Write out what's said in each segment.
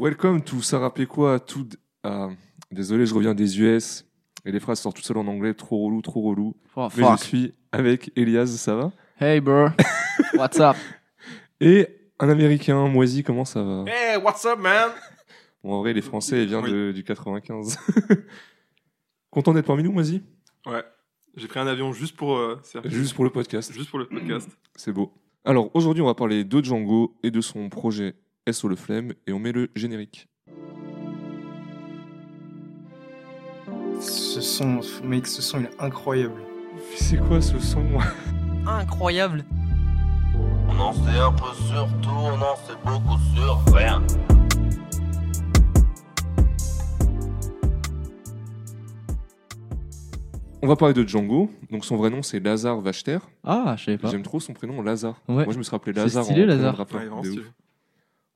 Welcome to Sarah Péquois, tout. Ah, désolé, je reviens des US et les phrases sortent toutes seules en anglais, trop relou, trop relou. Oh, Mais fuck. je suis avec Elias, ça va? Hey, bro. What's up? Et un américain, Moisy, comment ça va? Hey, what's up, man? Bon, en vrai, les Français, il vient Oui. de- du 95. Content d'être parmi nous, Moisy? Ouais. J'ai pris un avion juste pour, euh, Juste pour le podcast. juste pour le podcast. C'est beau. Alors, aujourd'hui, on va parler de Django et de son projet SO Le Flemme et on met le générique. Ce son, mec, ce son il est incroyable. C'est quoi ce son Incroyable. On en sait un peu sur tout, on en sait beaucoup sur rien. On va parler de Django. Donc, son vrai nom, c'est Lazare Vachter. Ah, je savais pas. J'aime trop son prénom, Lazare. Ouais. Moi, je me serais appelé C'est Lazare. stylé, en prénom de Lazare. Ouais, vraiment De stylé. ouf.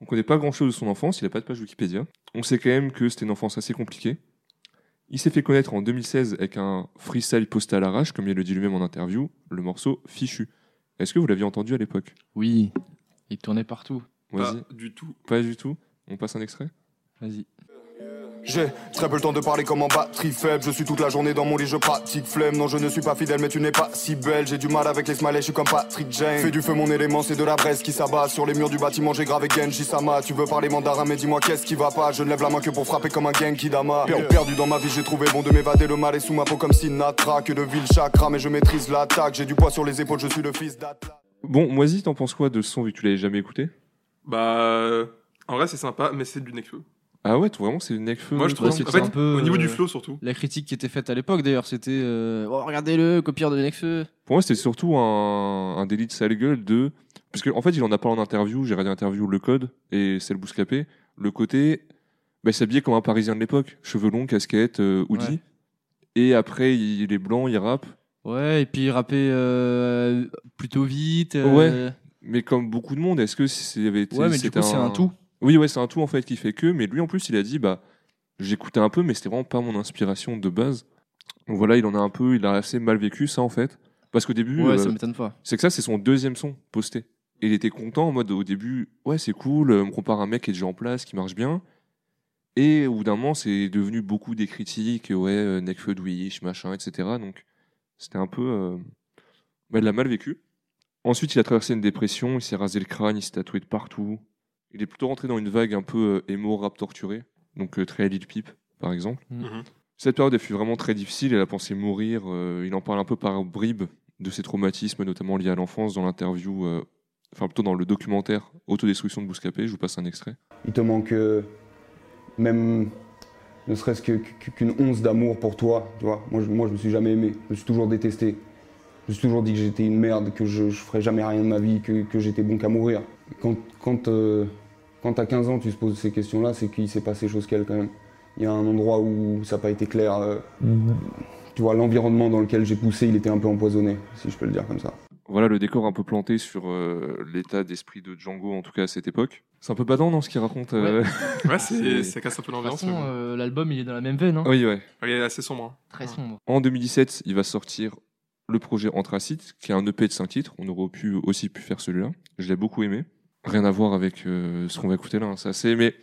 On connaît pas grand chose de son enfance, il a pas de page Wikipédia. On sait quand même que c'était une enfance assez compliquée. Il s'est fait connaître en 2016 avec un freestyle posté à l'arrache, comme il le dit lui-même en interview, le morceau Fichu. Est-ce que vous l'aviez entendu à l'époque? Oui. Il tournait partout. Vas-y. Pas du tout. Pas du tout? On passe un extrait? Vas-y. J'ai très peu le temps de parler comme en batterie faible. Je suis toute la journée dans mon lit, je pratique flemme. Non, je ne suis pas fidèle, mais tu n'es pas si belle. J'ai du mal avec les smileys, je suis comme Patrick Jane. Fais du feu, mon élément, c'est de la braise qui s'abat. Sur les murs du bâtiment, j'ai gravé Genji Sama. Tu veux parler mandarin, mais dis-moi qu'est-ce qui va pas? Je ne lève la main que pour frapper comme un Genki Dama. Per- Perdu dans ma vie, j'ai trouvé bon de m'évader. Le mal est sous ma peau comme Sinatra. Que de ville chakra, mais je maîtrise l'attaque. J'ai du poids sur les épaules, je suis le fils d'Atlas. Bon, Moisy, t'en penses quoi de ce son vu que tu l'avais jamais écouté? Bah, en vrai, c'est sympa, mais c'est du Nekfeu. Ah ouais, vraiment, c'est Necfeu. Moi, je trouve Ouais, en c'était fait, un peu, au niveau du euh, flow surtout. La critique qui était faite à l'époque, d'ailleurs, c'était euh, oh, regardez-le, copieur de Nekfeu. Pour moi, c'était surtout un, un délit de sale gueule de. Parce qu'en en fait, il en a parlé en interview, j'ai regardé l'interview Le Code et c'est le Bouscapé. Le côté. Bah, il s'habillait comme un parisien de l'époque. Cheveux longs, casquette, euh, hoodie. Ouais. Et après, il est blanc, il rappe. Ouais, et puis il rappait euh, plutôt vite. euh, Mais comme beaucoup de monde, est-ce que s'il y avait été. Ouais, mais du c'était coup, c'est un tout. Oui, ouais, c'est un tout en fait qui fait que. Mais lui, en plus, il a dit bah, j'écoutais un peu, mais c'était vraiment pas mon inspiration de base. Donc voilà, il en a un peu, il a assez mal vécu ça en fait. Parce qu'au début, Ouais, euh, ça m'étonne pas. c'est que ça, c'est son deuxième son posté. Et il était content en mode au début, ouais, c'est cool, euh, on me compare un mec qui est déjà en place, qui marche bien. Et au bout d'un moment, c'est devenu beaucoup des critiques, ouais, euh, Nekfeu de Wish, machin, etc. Donc c'était un peu. euh, bah, il l'a mal vécu. Ensuite, il a traversé une dépression, il s'est rasé le crâne, il s'est tatoué de partout. Il est plutôt rentré dans une vague un peu euh, émo rap torturé, donc euh, très Lil Peep, par exemple. Mhm. Cette période, elle fut vraiment très difficile. Elle a pensé mourir. euh, il en parle un peu par bribes de ses traumatismes, notamment liés à l'enfance, dans l'interview, euh, enfin plutôt dans le documentaire Autodestruction de Bouscapé. Je vous passe un extrait. Il te manque euh, même ne serait-ce qu'une once d'amour pour toi, tu vois. Moi je, moi, je me suis jamais aimé, je me suis toujours détesté. Je me suis toujours dit que j'étais une merde, que je, je ferais jamais rien de ma vie, que, que j'étais bon qu'à mourir. Quand, quand, euh, quand t'as 15 ans, tu te poses ces questions-là, c'est qu'il s'est passé chose qu'elle quand même. Il y a un endroit où ça n'a pas été clair. euh, Tu vois, l'environnement dans lequel j'ai poussé, il était un peu empoisonné, si je peux le dire comme ça. Voilà le décor un peu planté sur euh, l'état d'esprit de Django, en tout cas à cette époque. C'est un peu badant, non, ce qu'il raconte euh, Ouais, c'est, ça casse un peu De toute l'ambiance. euh, l'album, il est dans la même veine. Hein. Oui, ouais. Il est assez sombre. hein. Très sombre. En 2017, il va sortir le projet Anthracite, qui est un EP de 5 titres. On aurait pu, aussi pu faire celui-là. Je l'ai beaucoup aimé. Rien à voir avec euh, ce qu'on va écouter là. hein. C'est assez. Mais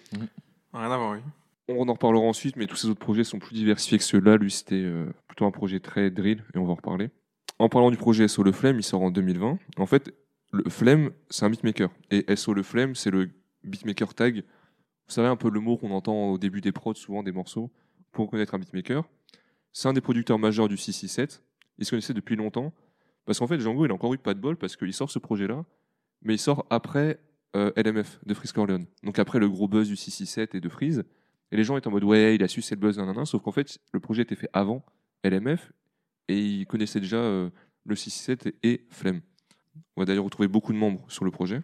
Rien à voir, oui. On en reparlera ensuite, mais tous ces autres projets sont plus diversifiés que ceux-là. Lui, c'était euh, plutôt un projet très drill, et on va en reparler. En parlant du projet SO Le Flemme, il sort en 2020. En fait, le Flemme, c'est un beatmaker. Et SO Le Flemme, c'est le beatmaker tag. Vous savez un peu le mot qu'on entend au début des prods, souvent des morceaux, pour reconnaître un beatmaker. C'est un des producteurs majeurs du 667. Ils se connaissaient depuis longtemps. Parce qu'en fait, Django, il a encore eu pas de bol, parce qu'il sort ce projet-là, mais il sort après euh, LMF de Freeze Corleone. Donc après le gros buzz du 667 et de Freeze. Et les gens étaient en mode ouais, il a su c'est le buzz, nanana. Sauf qu'en fait, le projet était fait avant LMF et ils connaissaient déjà euh, le 667 et, Flemme. On va d'ailleurs retrouver beaucoup de membres sur le projet.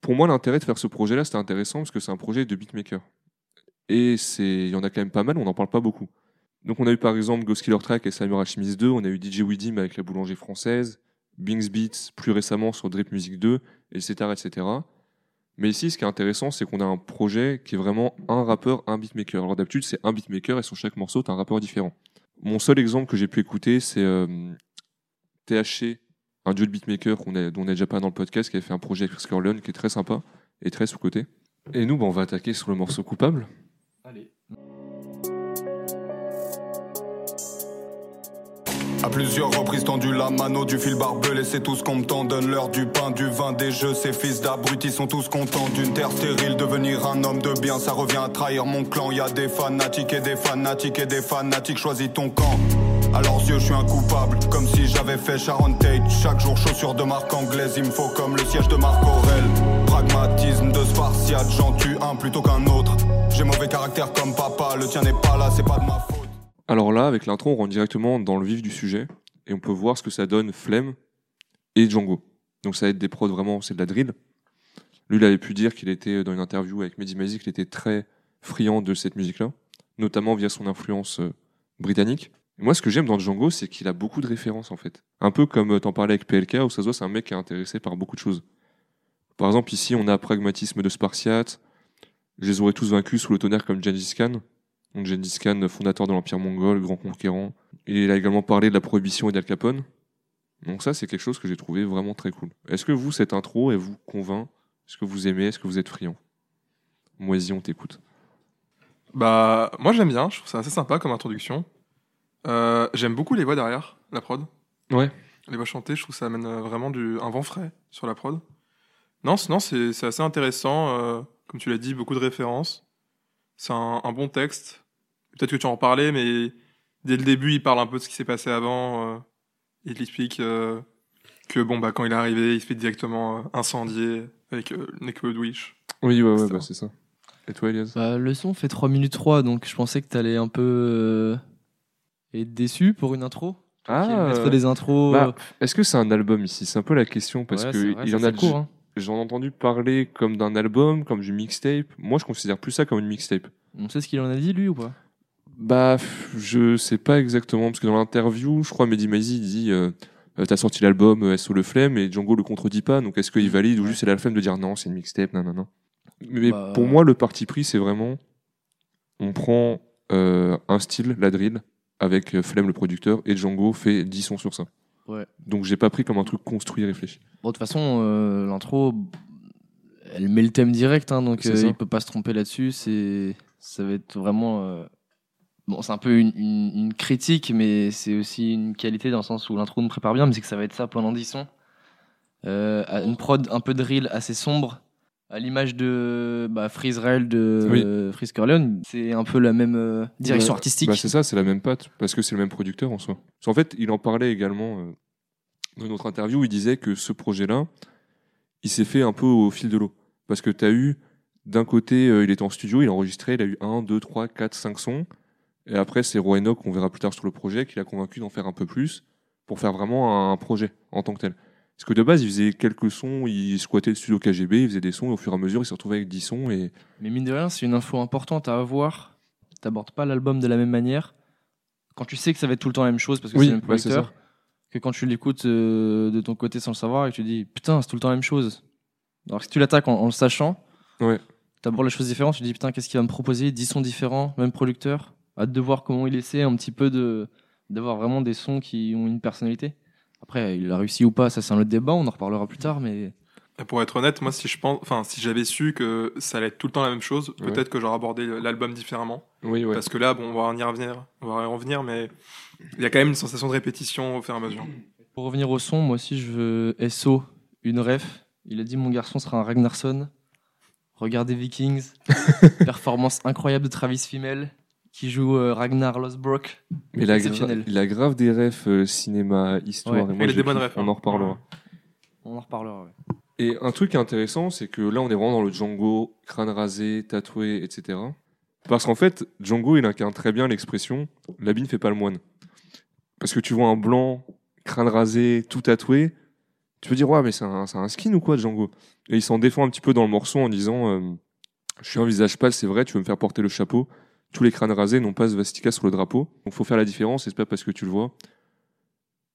Pour moi, l'intérêt de faire ce projet-là, c'était intéressant parce que c'est un projet de beatmaker. Et il y en a quand même pas mal, on n'en parle pas beaucoup. Donc on a eu par exemple Ghost Killer Track et Samurai Chemise 2, on a eu DJ Widim avec la boulangerie française, Bings Beats plus récemment sur Drip Music 2, etc. etc. Mais ici, ce qui est intéressant, c'est qu'on a un projet qui est vraiment un rappeur, un beatmaker. Alors d'habitude, c'est un beatmaker et sur chaque morceau, tu as un rappeur différent. Mon seul exemple que j'ai pu écouter, c'est euh, THC, un duo de beatmaker qu'on dont on a déjà parlé dans le podcast, qui avait fait un projet avec Chris Corleone qui est très sympa et très sous-côté. Et nous, bah, on va attaquer sur le morceau coupable. À plusieurs reprises tendu la mano du fil barbelé, c'est tout ce qu'on me tend. Donne l'heure du pain, du vin, des jeux. Ces fils d'abrutis sont tous contents d'une terre stérile. Devenir un homme de bien, ça revient à trahir mon clan. Y a des fanatiques et des fanatiques et des fanatiques. Choisis ton camp. À leurs yeux, je suis un coupable, comme si j'avais fait Sharon Tate. Chaque jour, chaussures de marque anglaise, il me faut comme le siège de Marc Aurel. Pragmatisme de Spartiate, j'en tue un plutôt qu'un autre. J'ai mauvais caractère comme papa, le tien n'est pas là, c'est pas de ma faute. Alors là, avec l'intro, on rentre directement dans le vif du sujet et on peut voir ce que ça donne Flemme et Django. Donc ça va être des prods vraiment, c'est de la drill. Lui, il avait pu dire qu'il était dans une interview avec Mehdi Maizi qu'il était très friand de cette musique-là, notamment via son influence euh, britannique. Moi, ce que j'aime dans Django, c'est qu'il a beaucoup de références en fait. Un peu comme euh, t'en parlais avec PLK, où ça se voit, c'est un mec qui est intéressé par beaucoup de choses. Par exemple, ici, on a Pragmatisme de Spartiate. Je les aurais tous vaincus sous le tonnerre comme Gengis Khan. Donc Gengis Khan, fondateur de l'Empire mongol, grand conquérant. Et il a également parlé de la prohibition et d'Al Capone. Donc ça, c'est quelque chose que j'ai trouvé vraiment très cool. Est-ce que vous, cette intro, elle vous convainc? Est-ce que vous aimez? Est-ce que vous êtes friand? Moisy, on t'écoute. Bah, moi j'aime bien, je trouve ça assez sympa comme introduction. Euh, j'aime beaucoup les voix derrière, la prod. Ouais. Les voix chantées, je trouve que ça amène euh, vraiment du, un vent frais sur la prod. Non, sinon c'est c'est assez intéressant. euh, comme tu l'as dit, beaucoup de références. C'est un, un bon texte. Peut-être que tu en parlais, mais dès le début, il parle un peu de ce qui s'est passé avant. euh, il explique euh, que bon, bah, quand il est arrivé, il se fait directement euh, incendier avec euh, Nekod Wish. Oui, ouais, ouais, C'est bah, ça. c'est ça. Et toi, Elias? Bah, le son fait 3 minutes 3, donc je pensais que t'allais un peu euh, être déçu pour une intro. Maître euh, des intros. bah, Est-ce que c'est un album ici? C'est un peu la question parce ouais, que c'est vrai, il ça, en a court. hein. J'en ai entendu parler comme d'un album, comme du mixtape. Moi, je considère plus ça comme une mixtape. On sait ce qu'il en a dit, lui, ou pas? Bah, je sais pas exactement, parce que dans l'interview, je crois Mehdi Maizi dit euh, euh, T'as sorti l'album euh, SO Le Flemme et Django le contredit pas, donc est-ce qu'il valide ou juste c'est la flemme de dire non, c'est une mixtape, non, non, non. Mais Bah, pour moi, le parti pris, c'est vraiment on prend euh, un style, la drill, avec Flemme le producteur, et Django fait 10 sons sur ça. Ouais. Donc j'ai pas pris comme un truc construit, réfléchi. Bon, de toute façon, euh, l'intro, elle met le thème direct, hein, donc euh, il peut pas se tromper là-dessus. C'est, ça va être vraiment. euh, Bon, c'est un peu une, une- une critique, mais c'est aussi une qualité dans le sens où l'intro nous prépare bien, mais c'est que ça va être ça pendant 10 sons. Une prod un peu drill assez sombre, à l'image de bah, Freeze Rail de Oui. euh, Freeze Corleone. C'est un peu la même euh, direction Ouais, artistique. Bah, c'est ça, c'est la même patte, parce que c'est le même producteur en soi. Qu'en fait, il en parlait également euh, dans une autre interview, où il disait que ce projet-là, il s'est fait un peu au fil de l'eau. Parce que tu as eu, d'un côté, euh, il était en studio, il a enregistré, il a eu 1, 2, 3, 4, 5 sons. Et après, c'est Roy Enoch, qu'on verra plus tard sur le projet, qui l'a convaincu d'en faire un peu plus pour faire vraiment un projet en tant que tel. Parce que de base, il faisait quelques sons, il squattait le studio KGB, il faisait des sons, et au fur et à mesure, il se retrouvait avec 10 sons. Et Mais mine de rien, c'est une info importante à avoir. T'abordes pas l'album de la même manière. Quand tu sais que ça va être tout le temps la même chose parce que Oui, c'est le même bah, producteur, que quand tu l'écoutes euh, de ton côté sans le savoir et que tu dis putain, c'est tout le temps la même chose. Alors que si tu l'attaques en, en le sachant, Ouais. t'abordes les choses différentes, tu dis putain, qu'est-ce qu'il va me proposer 10 sons différents, même producteur. Hâte de voir comment il essaie un petit peu de d'avoir vraiment des sons qui ont une personnalité. Après, il a réussi ou pas, ça c'est un autre débat, on en reparlera plus tard, mais Et pour être honnête, moi, si je pense, enfin, si j'avais su que ça allait être tout le temps la même chose, Ouais. peut-être que j'aurais abordé l'album différemment. oui, ouais. Parce que là, bon, on va en y revenir, on va y revenir, mais il y a quand même une sensation de répétition au fur et à mesure. Pour revenir au son, moi aussi je veux SO, une ref. Il a dit mon garçon sera un Ragnarsson. Regardez Vikings. Performance incroyable de Travis Fimmel qui joue euh, Ragnar Losbrook. Mais il a, il grave des refs euh, cinéma, histoire. Ouais. et moi, Il a des bonnes refs, On hein. en reparlera. On en reparlera. ouais. Et un truc intéressant, c'est que là, on est vraiment dans le Django, crâne rasé, tatoué, etc. Parce qu'en fait, Django, il incarne très bien l'expression l'habit ne fait pas le moine. Parce que tu vois un blanc, crâne rasé, tout tatoué, tu peux dire, ouais, mais c'est un, c'est un skin ou quoi, Django? Et il s'en défend un petit peu dans le morceau en disant, euh, je suis un visage pâle, c'est vrai, tu veux me faire porter le chapeau. Tous les crânes rasés n'ont pas svastika sur le drapeau. Donc, faut faire la différence, et c'est pas parce que tu le vois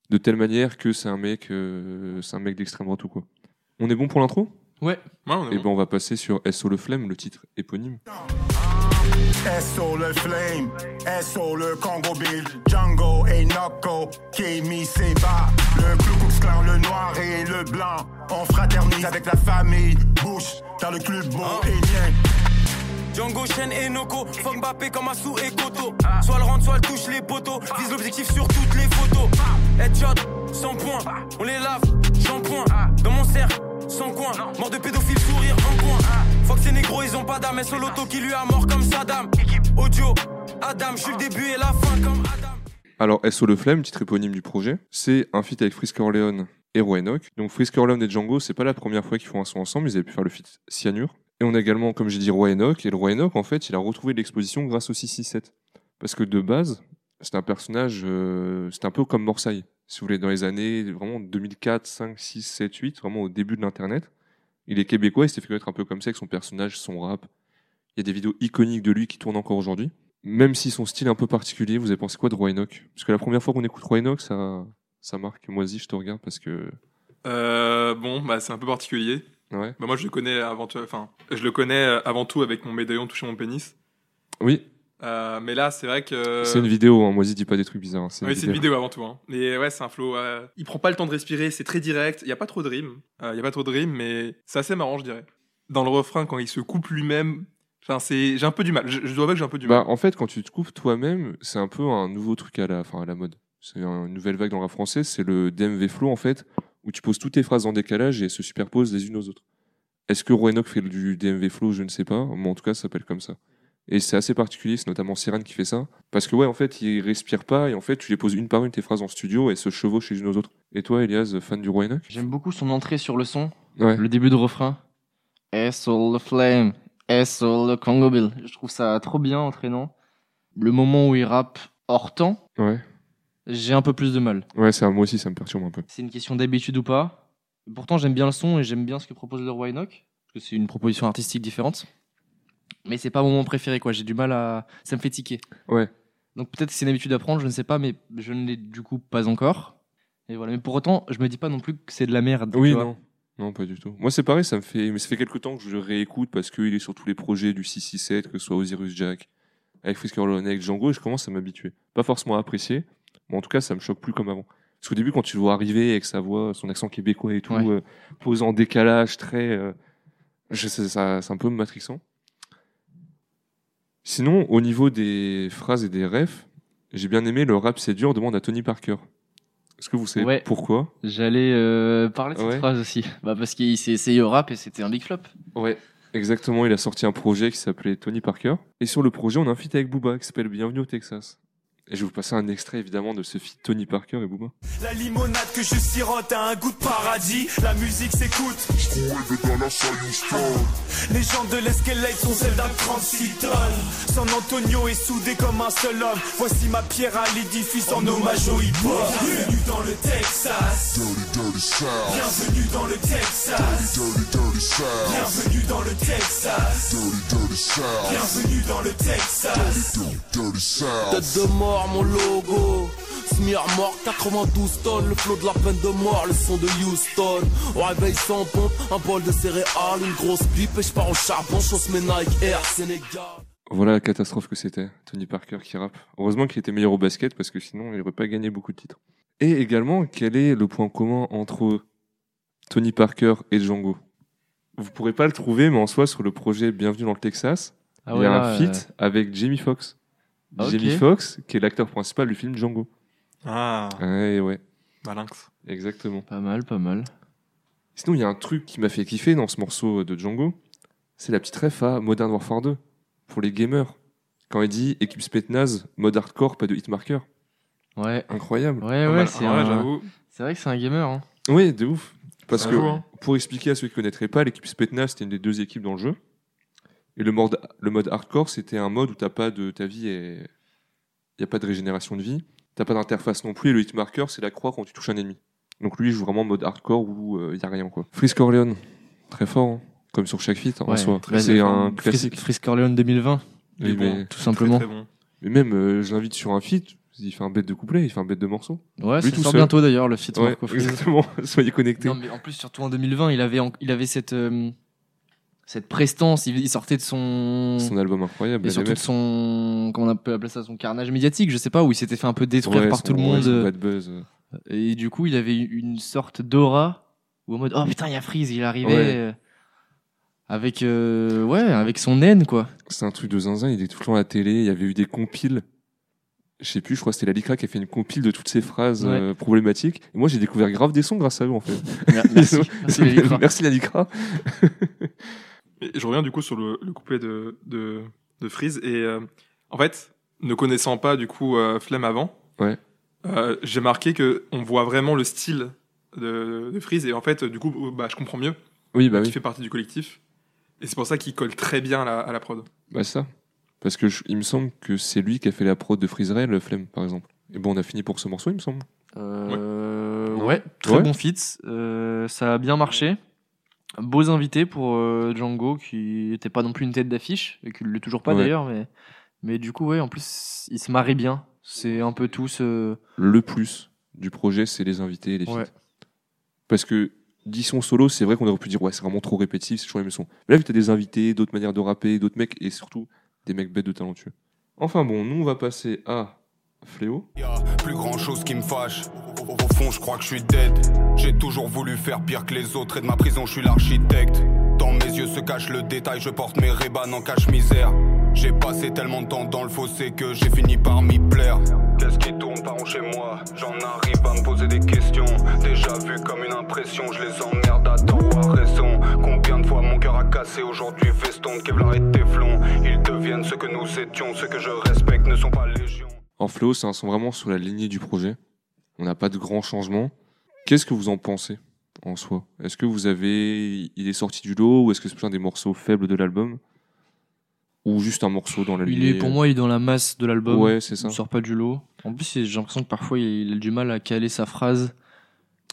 de telle manière que c'est un mec, euh, c'est un mec d'extrême droite ou quoi. On est bon pour l'intro? Ouais. Ouais, on est et bon. ben on va passer sur SO le flemme, le titre éponyme. SO le flame, SO le Congo Bill, Django et Noko, Kimi Seba, le Ku Klux Klan, le noir et le blanc. On fraternise avec la famille, Bush, dans le club beau et. Django, Shen et Noko, fuck Mbappé comme Assou et Koto. Soit le rentre, soit le touche les poteaux. Vise l'objectif sur toutes les photos. Headshot, 100 points, on les lave, shampoing. Dans mon cercle, sans coin. Mort de pédophile, sourire en coin. Fox et négro, ils ont pas d'âme. C'est l'auto qui lui a mort comme Saddam? Audio, Adam, je suis le début et la fin comme Adam. Alors, SO Le Flemme, titre éponyme du projet, c'est un feat avec Frisk Orleans et Roy Enoch. Donc, Frisk Orleans et Django, c'est pas la première fois qu'ils font un son ensemble, ils avaient pu faire le feat Cyanure. Et on a également, comme j'ai dit, Roy Enoch. Et le Roy Enoch, en fait, il a retrouvé l'exposition grâce au 667. Parce que de base, c'est un personnage, euh, c'est un peu comme Morsaille, si vous voulez, dans les années vraiment 2004, 5, 6, 7, 8, vraiment au début de l'Internet. Il est québécois, il s'est fait connaître un peu comme ça avec son personnage, son rap. Il y a des vidéos iconiques de lui qui tournent encore aujourd'hui. Même si son style est un peu particulier, vous avez pensé quoi de Roy Enoch? Parce que la première fois qu'on écoute Roy Enoch, ça, marque. Moi aussi, je te regarde parce que. Euh, bon, bah, c'est un peu particulier. Ouais. Bah, moi, je le connais avant tout, enfin, je le connais avant tout avec mon médaillon touché mon pénis. Oui, Euh, mais là, c'est vrai que. c'est une vidéo, hein. Moi, dis pas des trucs bizarres. hein. Oui, c'est une vidéo avant tout. Hein. Mais ouais, c'est un flow. euh, Il prend pas le temps de respirer, c'est très direct. Il y a pas trop de rimes. Euh, Il y a pas trop de rimes, mais c'est assez marrant, je dirais. Dans le refrain, quand il se coupe lui-même, enfin, c'est, j'ai un peu du mal. Je, je dois avouer que j'ai un peu du Bah, mal. en fait, quand tu te coupes toi-même, c'est un peu un nouveau truc à la, enfin, à la mode. C'est une nouvelle vague dans le rap français, c'est le DMV flow, en fait, où tu poses toutes tes phrases en décalage et elles se superposent les unes aux autres. Est-ce que Roy Enoch fait du DMV flow Je ne sais pas, mais en tout cas, ça s'appelle comme ça. Et c'est assez particulier, c'est notamment Siren qui fait ça. Parce que, ouais, en fait, il respire pas et en fait, tu les poses une par une tes phrases en studio et se chevauchent les unes aux autres. Et toi, Elias, fan du Roy Enoch J'aime beaucoup son entrée sur le son, Ouais. le début de refrain. SO le flame, SO le Congo Bill. Je trouve ça trop bien, entraînant. Le moment où il rappe hors temps, Ouais. J'ai un peu plus de mal. Ouais, ça, moi aussi, ça me perturbe un peu. C'est une question d'habitude ou pas. Pourtant, j'aime bien le son et j'aime bien ce que propose le Roi Enoch, parce que c'est une proposition artistique différente. Mais c'est pas mon moment préféré, quoi. J'ai du mal à. Ça me fait tiquer. Ouais. Donc peut-être que c'est une habitude à prendre, je ne sais pas, mais je ne l'ai du coup pas encore. Et voilà. Mais pour autant, je me dis pas non plus que c'est de la merde. Oui, tu vois. non. Non, pas du tout. Moi, c'est pareil, ça me fait, mais ça fait quelques temps que je le réécoute parce qu'il est sur tous les projets du 667, que ce soit Osiris Jack, avec Frisker Orleans, avec Django, et je commence à m'habituer. Pas forcément à apprécier, en tout cas, ça me choque plus comme avant. Parce qu'au début, quand tu le vois arriver avec sa voix, son accent québécois et tout, Ouais. euh, en décalage, très, euh, je sais, ça, c'est un peu matrixant. Sinon, au niveau des phrases et des refs, j'ai bien aimé le rap c'est dur demande à Tony Parker. Est-ce que vous savez Ouais. pourquoi? J'allais euh, parler de cette Ouais. phrase aussi. Bah parce qu'il s'est essayé au rap et c'était un big flop. Ouais, exactement. Il a sorti un projet qui s'appelait Tony Parker. Et sur le projet, on a un feat avec Booba qui s'appelle Bienvenue au Texas. Et je vais vous passer un extrait évidemment de ce feat Tony Parker et Booba. La limonade que je sirote a un goût de paradis. La musique s'écoute. Les gens de l'Escalade sont celles d'un 36 tonnes. San Antonio est soudé comme un seul homme. Voici ma pierre à l'édifice en hommage au hip-hop. Bienvenue dans le Texas. Bienvenue dans le Texas. Bienvenue dans le Texas. Bienvenue dans le Texas. Tête de mort, mon logo. Smear mort, 92 tonnes, le flot de la peine de mort, le son de Houston. Au réveil sans pompe, un bol de céréales, une grosse pipe et je pars au charbon, chausse mes Nike Air Sénégal. Voilà la catastrophe que c'était, Tony Parker qui rappe. Heureusement qu'il était meilleur au basket parce que sinon il n'aurait pas gagné beaucoup de titres. Et également, quel est le point commun entre Tony Parker et Django? Vous pourrez pas le trouver, mais en soi, sur le projet Bienvenue dans le Texas, Ah il y a un euh, feat avec Jamie Foxx. Ok. Jamie Foxx, qui est l'acteur principal du film Django. Ah, Ouais, ouais, malinx. exactement. Pas mal, pas mal. Sinon, il y a un truc qui m'a fait kiffer dans ce morceau de Django, c'est la petite ref à Modern Warfare 2, pour les gamers. Quand il dit équipe Spetnaz, mode hardcore, pas de hitmarker. Ouais. Incroyable. Ouais, Pas ouais, mal. c'est Ah ouais, un- j'avoue. c'est vrai que c'est un gamer. Hein. Oui, de ouf. Parce que, hein. pour expliquer à ceux qui ne connaîtraient pas, l'équipe Spetnaz, c'était une des deux équipes dans le jeu. Et le mode, le mode hardcore, c'était un mode où t'as pas de, ta vie est, il n'y a pas de régénération de vie. T'as pas d'interface non plus. Et le hitmarker, c'est la croix quand tu touches un ennemi. Donc lui, il joue vraiment en mode hardcore où il n'y a rien, quoi. Frisk Orleans, très fort, hein. comme sur chaque feat, en Ouais, soi. très C'est un classique. Frisk Orleans 2020, Il est Oui, bon. mais, tout simplement. Très, très bon. mais même, euh, je l'invite sur un feat, il fait un bête de couplet, il fait un bête de morceau. Ouais, Lui ça tout sort seul. bientôt d'ailleurs le feat Ouais, Marco Freeze. exactement. Soyez connectés. Non, mais en plus, surtout en 2020, il avait, en- il avait cette, euh, cette prestance. Il, sortait de son. Son album incroyable. et surtout de son. Comment on peut appeler ça Son carnage médiatique, je sais pas, où il s'était fait un peu détruire Ouais, par tout le monde. bad buzz. euh. Et du coup, il avait une sorte d'aura où en mode oh putain, il y a Freeze, il Ouais. euh, avec euh, ouais, avec son naine quoi. C'est un truc de zinzin, il était tout le temps à la télé, il y avait eu des compiles. Je sais plus, je crois que c'était la Lycra qui a fait une compile de toutes ces phrases Ouais. euh, problématiques. Et moi, j'ai découvert grave des sons grâce à eux, en fait. Merci, merci. Merci la Lycra. Et je reviens du coup sur le, le couplet de, de, de Freeze. Et euh, en fait, ne connaissant pas du coup euh, Flemme avant, Ouais. euh, j'ai marqué que on voit vraiment le style de, de Freeze. Et en fait, du coup, bah, je comprends mieux Oui, bah oui. fait partie du collectif. Et c'est pour ça qu'il colle très bien à la, à la prod. Bah ça. Parce que je- il me semble que c'est lui qui a fait la prod de Freeze le Flemme, par exemple. Et bon, on a fini pour ce morceau, il me semble. Euh, ouais, très Ouais. bon fit. Euh, ça a bien marché. Beaux invités pour euh, Django, qui était pas non plus une tête d'affiche, et qui ne l'est toujours pas Ouais. d'ailleurs, mais, mais du coup, ouais, en plus, il se marie bien. C'est un peu tous. euh, Le plus du projet, c'est les invités et les feats. Ouais. Parce que 10 sons solo, c'est vrai qu'on aurait pu dire, ouais, c'est vraiment trop répétitif, c'est toujours les sons. Mais là, vu que t'as des invités, d'autres manières de rapper, d'autres mecs, et surtout des mecs bêtes de talentueux. Enfin bon, nous, on va passer à Y'a plus grand chose qui me fâche. Au, fond, je crois que je suis dead. J'ai toujours voulu faire pire que les autres et de ma prison, je suis l'architecte. Dans mes yeux se cache le détail, je porte mes rébans en cache-misère. J'ai passé tellement de temps dans le fossé que j'ai fini par m'y plaire. Qu'est-ce qui tourne par rond chez moi? J'en arrive à me poser des questions. Déjà vu comme une impression, je les emmerde à tort ou à raison. Combien de fois mon cœur a cassé? Aujourd'hui Veston, Kevlar et Teflon. Ils deviennent ce que nous étions, ceux que je respecte ne sont pas légion. En Fléau, c'est un son vraiment sur la lignée du projet. On n'a pas de grands changements. Qu'est-ce que vous en pensez en soi? Est-ce que vous avez. Il est sorti du lot ou est-ce que c'est plus un des morceaux faibles de l'album? Ou juste un morceau dans la Il lignée est, pour moi, il est dans la masse de l'album. Ouais, c'est ça. Il sort pas du lot. En plus, j'ai l'impression que parfois, il a du mal à caler sa phrase.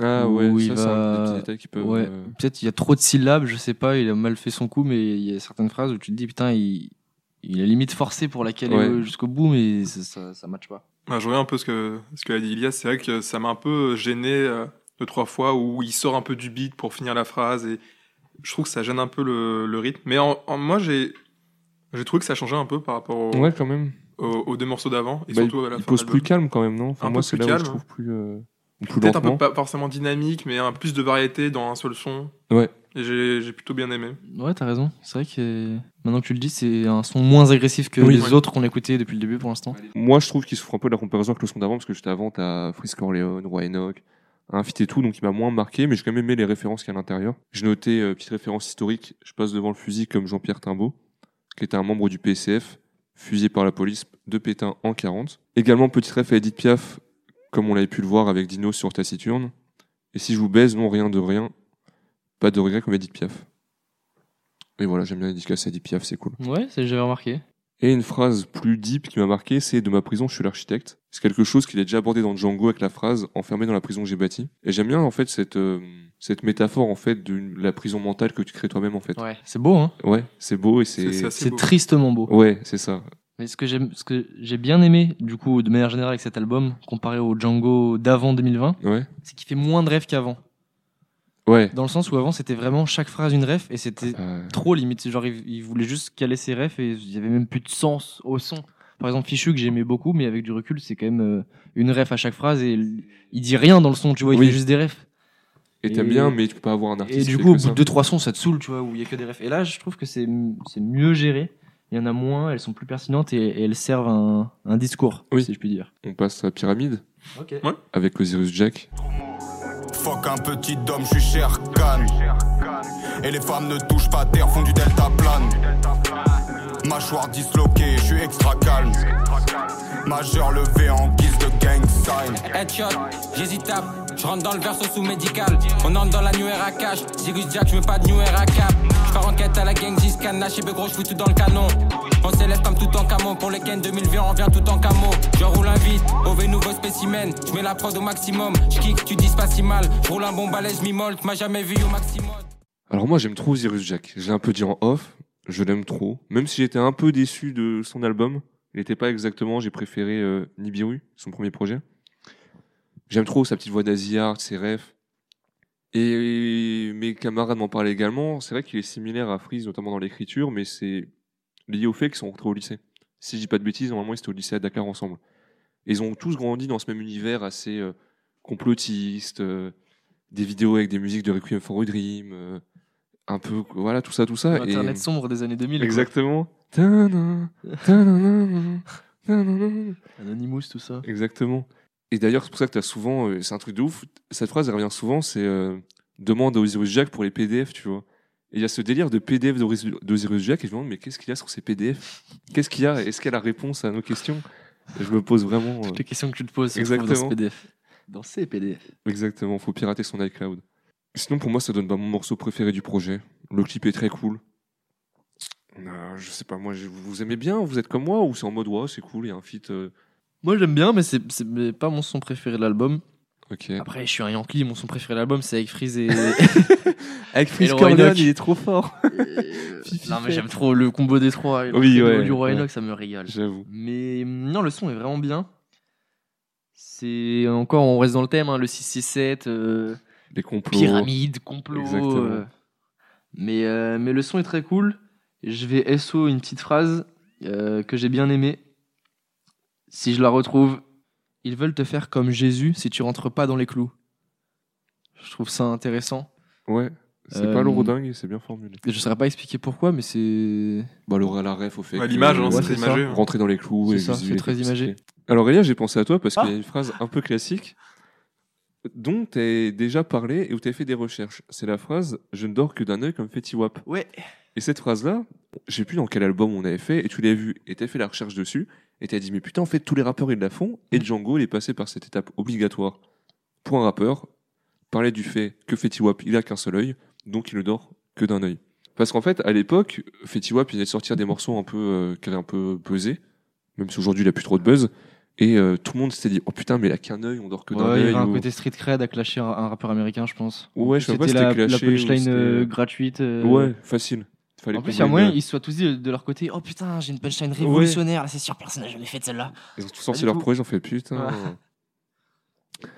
Ah ouais, ça, c'est un des qui peuvent. Ouais. euh, Peut-être il y a trop de syllabes, je sais pas, il a mal fait son coup, mais il y a certaines phrases où tu te dis, putain, il, il a limite forcé pour la caler Ouais. jusqu'au bout, mais ça, ça, ça matche pas. Ah, je reviens un peu ce que ce qu'a dit Ilias. C'est vrai que ça m'a un peu gêné euh, deux trois fois où il sort un peu du beat pour finir la phrase et je trouve que ça gêne un peu le, le rythme. Mais en, en- moi j'ai j'ai trouvé que ça changeait un peu par rapport au- Ouais, quand même. aux, aux deux morceaux d'avant et Bah, surtout à la il fin pose plus calme quand même, non? Enfin, Un Moi, peu c'est où je calme. trouve plus, euh, plus Peut-être un peu pas forcément dynamique, mais un plus de variété dans un seul son. Ouais. Et j'ai j'ai plutôt bien aimé. Ouais, t'as raison. C'est vrai que maintenant que tu le dis, c'est un son moins agressif que Oui. les Ouais. autres qu'on a écoutés depuis le début pour l'instant. Moi, je trouve qu'il souffre un peu de la comparaison avec le son d'avant, parce que juste avant, t'as Frisk Corleone, Roy Enoch, un feat et tout, donc il m'a moins marqué, mais j'ai quand même aimé les références qu'il y a à l'intérieur. J'ai noté, euh, petite référence historique, je passe devant le fusil comme Jean-Pierre Timbaud, qui était un membre du PCF, fusillé par la police de Pétain en 40. Également, petite ref à Edith Piaf, comme on l'avait pu le voir avec Dino sur Taciturne. Et si je vous baise, non, rien de rien, pas de regret comme Edith Piaf. Et voilà, j'aime bien les dédicaces à Edith Piaf, c'est cool. Ouais, c'est- j'avais remarqué. Et une phrase plus deep qui m'a marqué, c'est de ma prison, je suis l'architecte. C'est quelque chose qu'il a déjà abordé dans Django avec la phrase enfermé dans la prison, j'ai bâti. Et j'aime bien en fait cette euh, cette métaphore en fait de la prison mentale que tu crées toi-même en fait. Ouais, c'est beau, hein. Ouais, c'est beau et C'est c'est tristement beau. ouais, c'est ça. Mais ce que j'aime, ce que j'ai bien aimé, du coup, de manière générale avec cet album, comparé au Django d'avant 2020, Ouais, c'est qu'il fait moins de rêves qu'avant. Ouais. Dans le sens où avant, c'était vraiment chaque phrase une ref et c'était Euh, trop limite. Genre, il, il voulait juste caler ses refs et il y avait même plus de sens au son. Par exemple, Fichu, que j'aimais beaucoup, mais avec du recul, c'est quand même euh, une ref à chaque phrase et il, dit rien dans le son, tu vois, il Oui. fait juste des refs. et t'aimes et- bien, mais tu peux pas avoir un artiste. Et du coup, au bout de 2-3 sons, ça te saoule, tu vois, où il y a que des refs. Et là, je trouve que c'est c'est mieux géré. Il y en a moins, elles sont plus pertinentes et, et elles servent un, un discours, Oui. si je puis dire. On passe à Pyramide Ok. avec Osiris Jack. Fuck un petit homme, je suis cher Khan. Et les femmes ne touchent pas terre, font du delta plane. Mâchoire disloquée, je suis extra calme. Majeur levé en guise de gang sign. Headshot, j'hésite à. Je rentre dans le verso sous médical. On entre dans la new era cash. Cyrus Jack, je veux pas de new era cap. Je pars en quête à la gang, Scan, lâché gros, je fous tout dans le canon. On s'élève comme tout en camo. Pour les Ken 2020, on revient tout en camo. Je roule un vite, OV nouveau spécimen. Je mets la prod au maximum. Je kick, tu dis pas si mal. Je roule un bon balai, je m'immolte. M'a jamais vu au maximum. Alors moi j'aime trop Osiris Jack. Je l'ai un peu dit en off, je l'aime trop. Même si j'étais un peu déçu de son album, il n'était pas exactement, j'ai préféré euh, Nibiru, son premier projet. J'aime trop sa petite voix d'Asiard, ses refs. Et mes camarades m'en parlaient également. C'est vrai qu'il est similaire à Freeze, notamment dans l'écriture, mais c'est lié au fait qu'ils sont rentrés au lycée. Si je dis pas de bêtises, normalement ils étaient au lycée à Dakar ensemble. Et ils ont tous grandi dans ce même univers assez euh, complotiste, euh, des vidéos avec des musiques de Requiem for a Dream, euh, un peu, voilà, tout ça, tout ça. et- Internet sombre des années 2000. quoi. Exactement. Tadam, tadam, tadam. Anonymous, tout ça. Exactement. Et d'ailleurs, c'est pour ça que tu as souvent, c'est un truc de ouf, cette phrase elle revient souvent, c'est demande à Osiris Jack pour les PDF, tu vois. Et il y a ce délire de PDF d'Osiris Jack, et je me demande, mais qu'est-ce qu'il y a sur ces PDF Qu'est-ce qu'il y a? Est-ce qu'il y a la réponse à nos questions? Je me pose vraiment. euh, Toutes les questions que tu te poses se trouvent dans ce Exactement. PDF. Dans ces PDF. Exactement, faut pirater son iCloud. Sinon, pour moi, ça donne pas mon morceau préféré du projet. Le clip est très cool. Euh, je sais pas, moi, vous aimez bien? Vous êtes comme moi? Ou c'est en mode, ouais, c'est cool, il y a un feat. euh, Moi j'aime bien, mais c'est pas mon son préféré de l'album. Après, je suis un Yankee, mon son préféré de l'album c'est avec Freeze et. Avec Freeze le Corleone, Roy il est trop fort. et- non, mais j'aime trop le combo des trois. et Oui, ouais, Du Roi ouais. Ça me régale. J'avoue. Mais non, le son est vraiment bien. C'est encore, on reste dans le thème, hein, le 667, euh, Les complots. pyramide, complot. Exactement. euh, mais, euh, mais le son est très cool. Je vais SO une petite phrase euh, que j'ai bien aimée. Si je la retrouve, ils veulent te faire comme Jésus si tu rentres pas dans les clous. Je trouve ça intéressant. Ouais, c'est Euh, pas l'eurodingue et c'est bien formulé. Je ne saurais pas expliquer pourquoi, mais c'est. Bah, l'aura la ref au fait. Ouais, l'image, hein, Ouais, c'est très imagé. hein. Rentrer dans les clous C'est et ça, c'est très imagé. Alors, Elia, j'ai pensé à toi parce Ah. qu'il y a une phrase un peu classique dont tu as déjà parlé et où tu as fait des recherches. C'est la phrase Je ne dors que d'un œil comme Fetty Wap. Ouais. Et cette phrase-là, je sais plus dans quel album on avait fait, et tu l'as vu, et tu as fait la recherche dessus, et tu as dit Mais putain, en fait, tous les rappeurs ils la font, et Django il est passé par cette étape obligatoire. Pour un rappeur, parler du fait que Fetty Wap il a qu'un seul œil, donc il ne dort que d'un œil. Parce qu'en fait, à l'époque, Fetty Wap il venait de sortir des morceaux un peu euh, qui avaient un peu pesé, même si aujourd'hui il a plus trop de buzz. Et euh, tout le monde s'était dit Oh putain, mais il a qu'un œil, on dort que d'un Ouais, il y œil. avait un ou- côté street cred à clasher un, un rappeur américain, je pense. Ouais, je sais pas si C'était la, la clashé ou punchline euh, euh, gratuite. euh, Ouais, facile. Fallait En plus, il y a moyen, ils se soient tous dit de leur côté Oh putain, j'ai une punchline révolutionnaire, c'est sûr, personne n'a jamais fait celle-là. Ils ont tous sorti du leur projet, j'en fais putain. Ouais.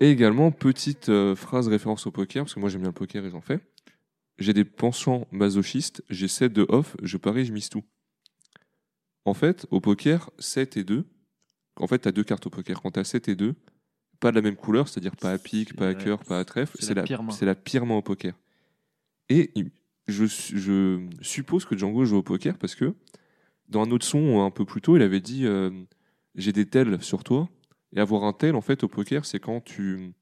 Et également, petite euh, phrase référence au poker, parce que moi j'aime bien le poker et j'en fais. J'ai des penchants masochistes, j'ai 7 de off, je parie, je mise tout. En fait, au poker, 7 et 2, en fait, tu as deux cartes au poker. Quand tu as 7 et 2, pas de la même couleur, c'est-à-dire pas à pique, pas à cœur, pas à trèfle, c'est la la, pire main. au poker. Et je, je suppose que Django joue au poker parce que dans un autre son un peu plus tôt, il avait dit euh, J'ai des tels sur toi. Et avoir un tel, en fait, au poker, c'est quand tu.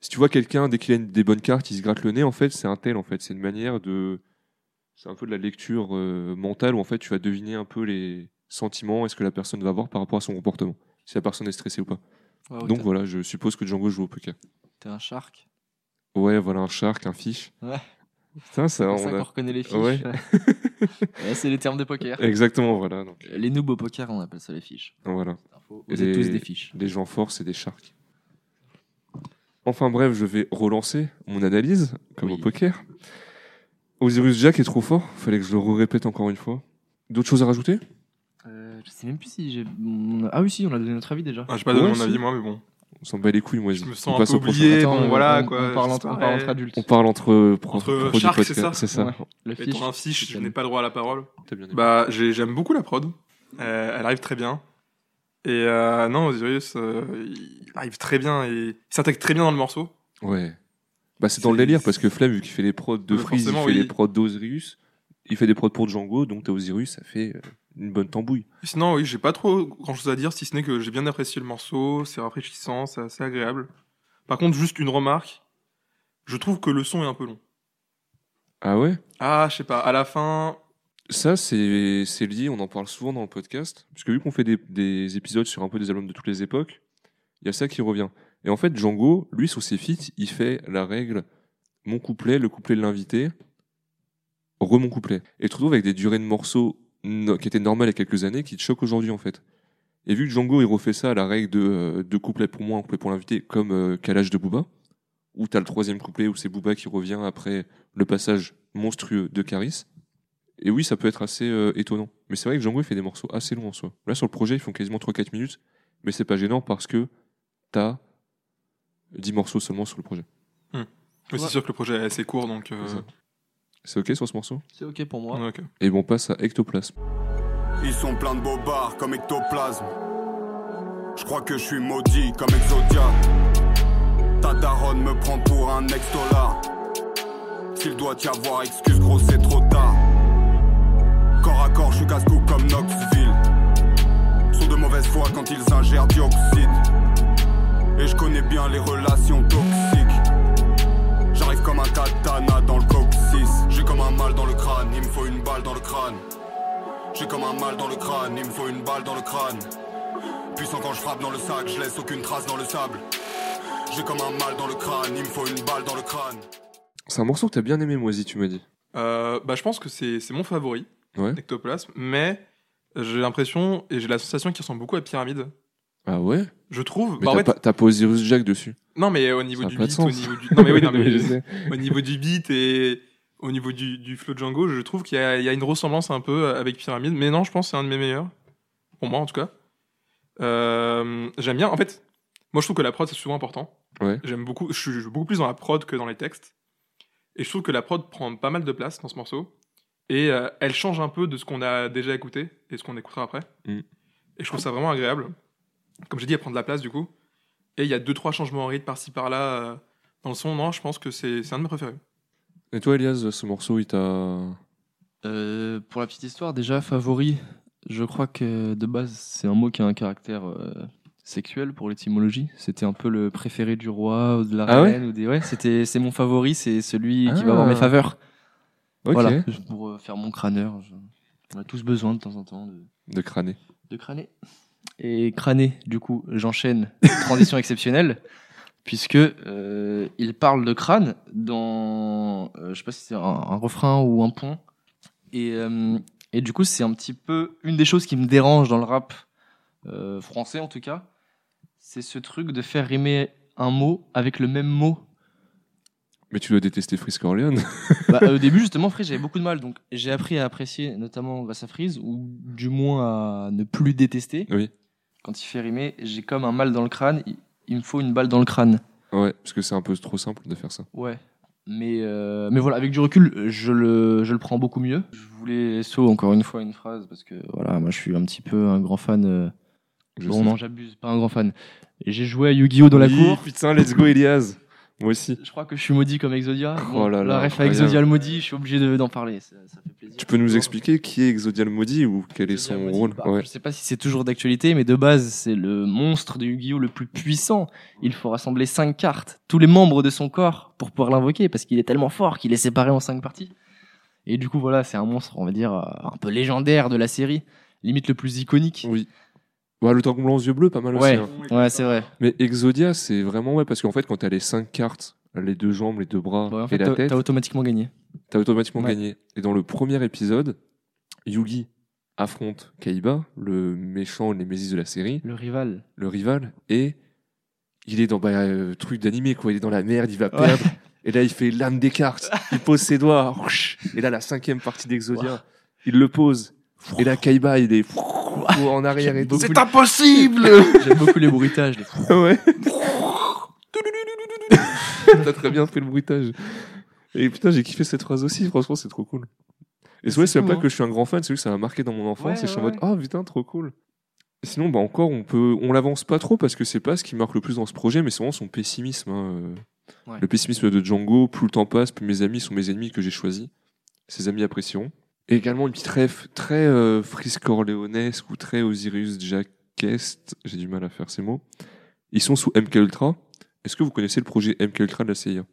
Si tu vois quelqu'un, dès qu'il a des bonnes cartes, il se gratte le nez, en fait, c'est un tel, en fait. C'est une manière de. C'est un peu de la lecture euh, mentale où, en fait, tu vas deviner un peu les sentiments et ce que la personne va avoir par rapport à son comportement. Si la personne est stressée ou pas. Donc voilà, je suppose que Django joue au poker. T'es un shark. Ouais, voilà, un shark, un fish. Ouais. Putain, ça, C'est on ça a- qu'on reconnaît les fiches. Ouais. Ouais, c'est les termes de poker. Exactement, voilà. Donc, Les noobs au poker, on appelle ça les fiches. voilà. Vous êtes tous des- fiches. Des gens forts, c'est des sharks. Enfin bref, je vais relancer mon analyse, comme Oui. au poker. Osiris Jack est trop fort, fallait que je le répète encore une fois. D'autres choses à rajouter? Euh, je sais même plus si j'ai. on Ah oui, si, on a donné notre avis déjà. Ah, J'ai pas donné Ouais, mon si. avis, moi, mais bon. On s'en bat les couilles, moi. Je me on sens un passe peu au prochain. oublié. Attends, bon, on- voilà, on, quoi. On parle c'est entre, on pareil. parle entre adultes. On parle entre, pro, Entre c'est ça C'est ça. Ouais. Le Et fiche. pour un fiche, je n'ai pas le droit à la parole. T'as bien aimé. Bah, j'ai- j'aime beaucoup la prod. Euh, elle arrive très bien. Et euh, non, Osiris, euh, il arrive très bien et il s'intègre très bien dans le morceau. Ouais. Bah, c'est dans le C'est- délire parce que Flemme, vu qu'il fait les prods de Freeze, il fait les prods d'Osiris, il fait des prods pour Django, donc t'as Osiris, ça fait euh, une bonne tambouille. Sinon, oui, j'ai pas trop grand chose à dire, si ce n'est que j'ai bien apprécié le morceau, c'est rafraîchissant, c'est assez agréable. Par contre, juste une remarque, je trouve que le son est un peu long. Ah ouais? Ah, je sais pas, à la fin, Ça, c'est c'est lié, on en parle souvent dans le podcast, parce que vu qu'on fait des, des épisodes sur un peu des albums de toutes les époques, il y a ça qui revient. Et en fait, Django, lui, sur ses feats, il fait la règle mon couplet, le couplet de l'invité, re mon couplet. Et tu te retrouves avec des durées de morceaux no- qui étaient normales il y a quelques années, qui te choquent aujourd'hui, en fait. Et vu que Django, il refait ça à la règle de euh, deux couplets pour moi, un couplet pour l'invité, comme euh, Calage de Booba, où t'as le troisième couplet où c'est Booba qui revient après le passage monstrueux de Caris. Et oui, ça peut être assez euh, étonnant. Mais c'est vrai que Django il fait des morceaux assez longs en soi. Là, sur le projet, ils font quasiment 3-4 minutes. Mais c'est pas gênant parce que t'as 10 morceaux seulement sur le projet. Mais c'est sûr que le projet est assez court, donc. euh, C'est ok sur ce morceau C'est ok pour moi. Et bon, on passe à Ectoplasme. Ils sont pleins de bobards comme ectoplasme. Je crois que je suis maudit comme Exodia. Ta daronne me prend pour un ex-dollar. S'il doit y avoir excuse, gros, c'est trop tard. Corps à corps, je suis casse-cou comme Knoxville. Sont de mauvaise foi quand ils ingèrent dioxyde. Et je connais bien les relations toxiques. J'arrive comme un katana dans le comme un mal dans le crâne, il me faut une balle dans le crâne. J'ai comme un mal dans le crâne, il me faut une balle dans le crâne. Puissant quand je frappe dans le sac, je laisse aucune trace dans le sable. J'ai comme un mal dans le crâne, il me faut une balle dans le crâne. C'est un morceau que t'as bien aimé, Moisy, tu m'as dit. Euh, bah, je pense que c'est c'est mon favori, Ouais. Ectoplasme, mais j'ai l'impression et j'ai la sensation qu'il ressemble beaucoup à Pyramide. Ah ouais? Je trouve. Mais Bah, en t'as fait, pas, pas Osiris Jack dessus? non, mais au niveau Ça a du pas de beat, au sens. niveau du. Non, mais oui, non, mais au niveau du beat et au niveau du, du flow Django, je trouve qu'il y, y a une ressemblance un peu avec Pyramide. Mais non, je pense que c'est un de mes meilleurs. Pour moi, en tout cas. Euh, J'aime bien. En fait, moi, je trouve que la prod, c'est souvent important. Ouais. J'aime beaucoup. Je suis beaucoup plus dans la prod que dans les textes. Et je trouve que la prod prend pas mal de place dans ce morceau. Et euh, elle change un peu de ce qu'on a déjà écouté et ce qu'on écoutera après. Mm. Et je trouve ça vraiment agréable. Comme j'ai dit, elle prend de la place du coup. Et il y a deux trois changements en rythme par-ci par-là euh, dans le son. Non, je pense que c'est un de mes préférés. Et toi, Elias, ce morceau, il t'a. Euh, pour la petite histoire, déjà, favori, je crois que de base, c'est un mot qui a un caractère euh, sexuel pour l'étymologie. C'était un peu le préféré du roi ou de la Ah ouais reine. ou des... ouais, c'était, c'est mon favori, c'est celui qui Ah. va avoir mes faveurs. Ok. Voilà, pour euh, faire mon crâneur. je- On a tous besoin de temps en temps de, De crâner. de crâner. Et crâner, du coup, j'enchaîne. Transition exceptionnelle. Puisque euh, il parle de crâne dans, euh, je sais pas si c'est un, un refrain ou un pont. Et, euh, et du coup, c'est un petit peu une des choses qui me dérange dans le rap euh, français en tout cas. C'est ce truc de faire rimer un mot avec le même mot. Mais tu dois détester Frisk Orleans. Bah, au début, justement, Freeze, j'avais beaucoup de mal. Donc, j'ai appris à apprécier, notamment grâce à Freeze, ou du moins à ne plus détester. Oui. Quand il fait rimer, j'ai comme un mal dans le crâne. Il, il me faut une balle dans le crâne. ouais, parce que c'est un peu trop simple de faire ça. Ouais. Mais, euh, mais voilà, avec du recul, je le, je le prends beaucoup mieux. Je voulais SO encore une fois une phrase parce que voilà, moi je suis un petit peu un grand fan. euh, Je bon, sais. non, j'abuse, pas un grand fan. J'ai joué à Yu-Gi-Oh! dans la cour. Putain, let's go, Elias. Moi aussi. Je crois que je suis maudit comme Exodia. Oh là là, la ref à. Exodia le maudit, je suis obligé de- d'en parler. Ça, ça fait plaisir. Tu peux nous expliquer qui est Exodial Maudit ou quel est son Exodia rôle? bah, Ouais. Je sais pas si c'est toujours d'actualité, mais de base, c'est le monstre de Yu-Gi-Oh! le plus puissant. Il faut rassembler cinq cartes, tous les membres de son corps, pour pouvoir l'invoquer, parce qu'il est tellement fort qu'il est séparé en cinq parties. Et du coup, voilà, c'est un monstre, on va dire, euh, un peu légendaire de la série, limite le plus iconique. Oui. Bah, le dragon blanc aux yeux bleus, pas mal Ouais, aussi. hein. ouais, c'est vrai. Mais Exodia, c'est vraiment ouais, parce qu'en fait, quand t'as les 5 cartes, les deux jambes, les deux bras Ouais, en et la t'as tête, t'as automatiquement gagné. t'as automatiquement Ouais. gagné. Et dans le premier épisode, Yugi affronte Kaiba, le méchant, le némésis de la série, Le rival. le rival, et il est dans bah, euh, truc d'animé, quoi. Il est dans la merde, il va Ouais. perdre. Et là, il fait l'âme des cartes. Il pose ses doigts. Et là, la cinquième partie d'Exodia, il le pose. Et là, Kaiba, il est en arrière et tout. C'est impossible J'aime beaucoup les bruitages. les- Ouais. T'as très bien fait le bruitage. Et putain, j'ai kiffé cette phrase aussi. Franchement, c'est trop cool. Et c'est vrai, c'est pas que je suis un grand fan, c'est juste que ça m'a marqué dans mon enfance. Ouais, et je suis en ouais, mode, ah putain, trop cool. Sinon, bah encore, on peut, on l'avance pas trop parce que c'est pas ce qui marque le plus dans ce projet, mais c'est vraiment son pessimisme. hein. Ouais. Le pessimisme de Django. Plus le temps passe, plus mes amis sont mes ennemis que j'ai choisis. Ses amis apprécieront. Et également une petite ref très euh, Corleonesque ou très Osiris Jackest. J'ai du mal à faire ces mots. Ils sont sous MK Ultra. Est-ce que vous connaissez le projet MK Ultra de la CIA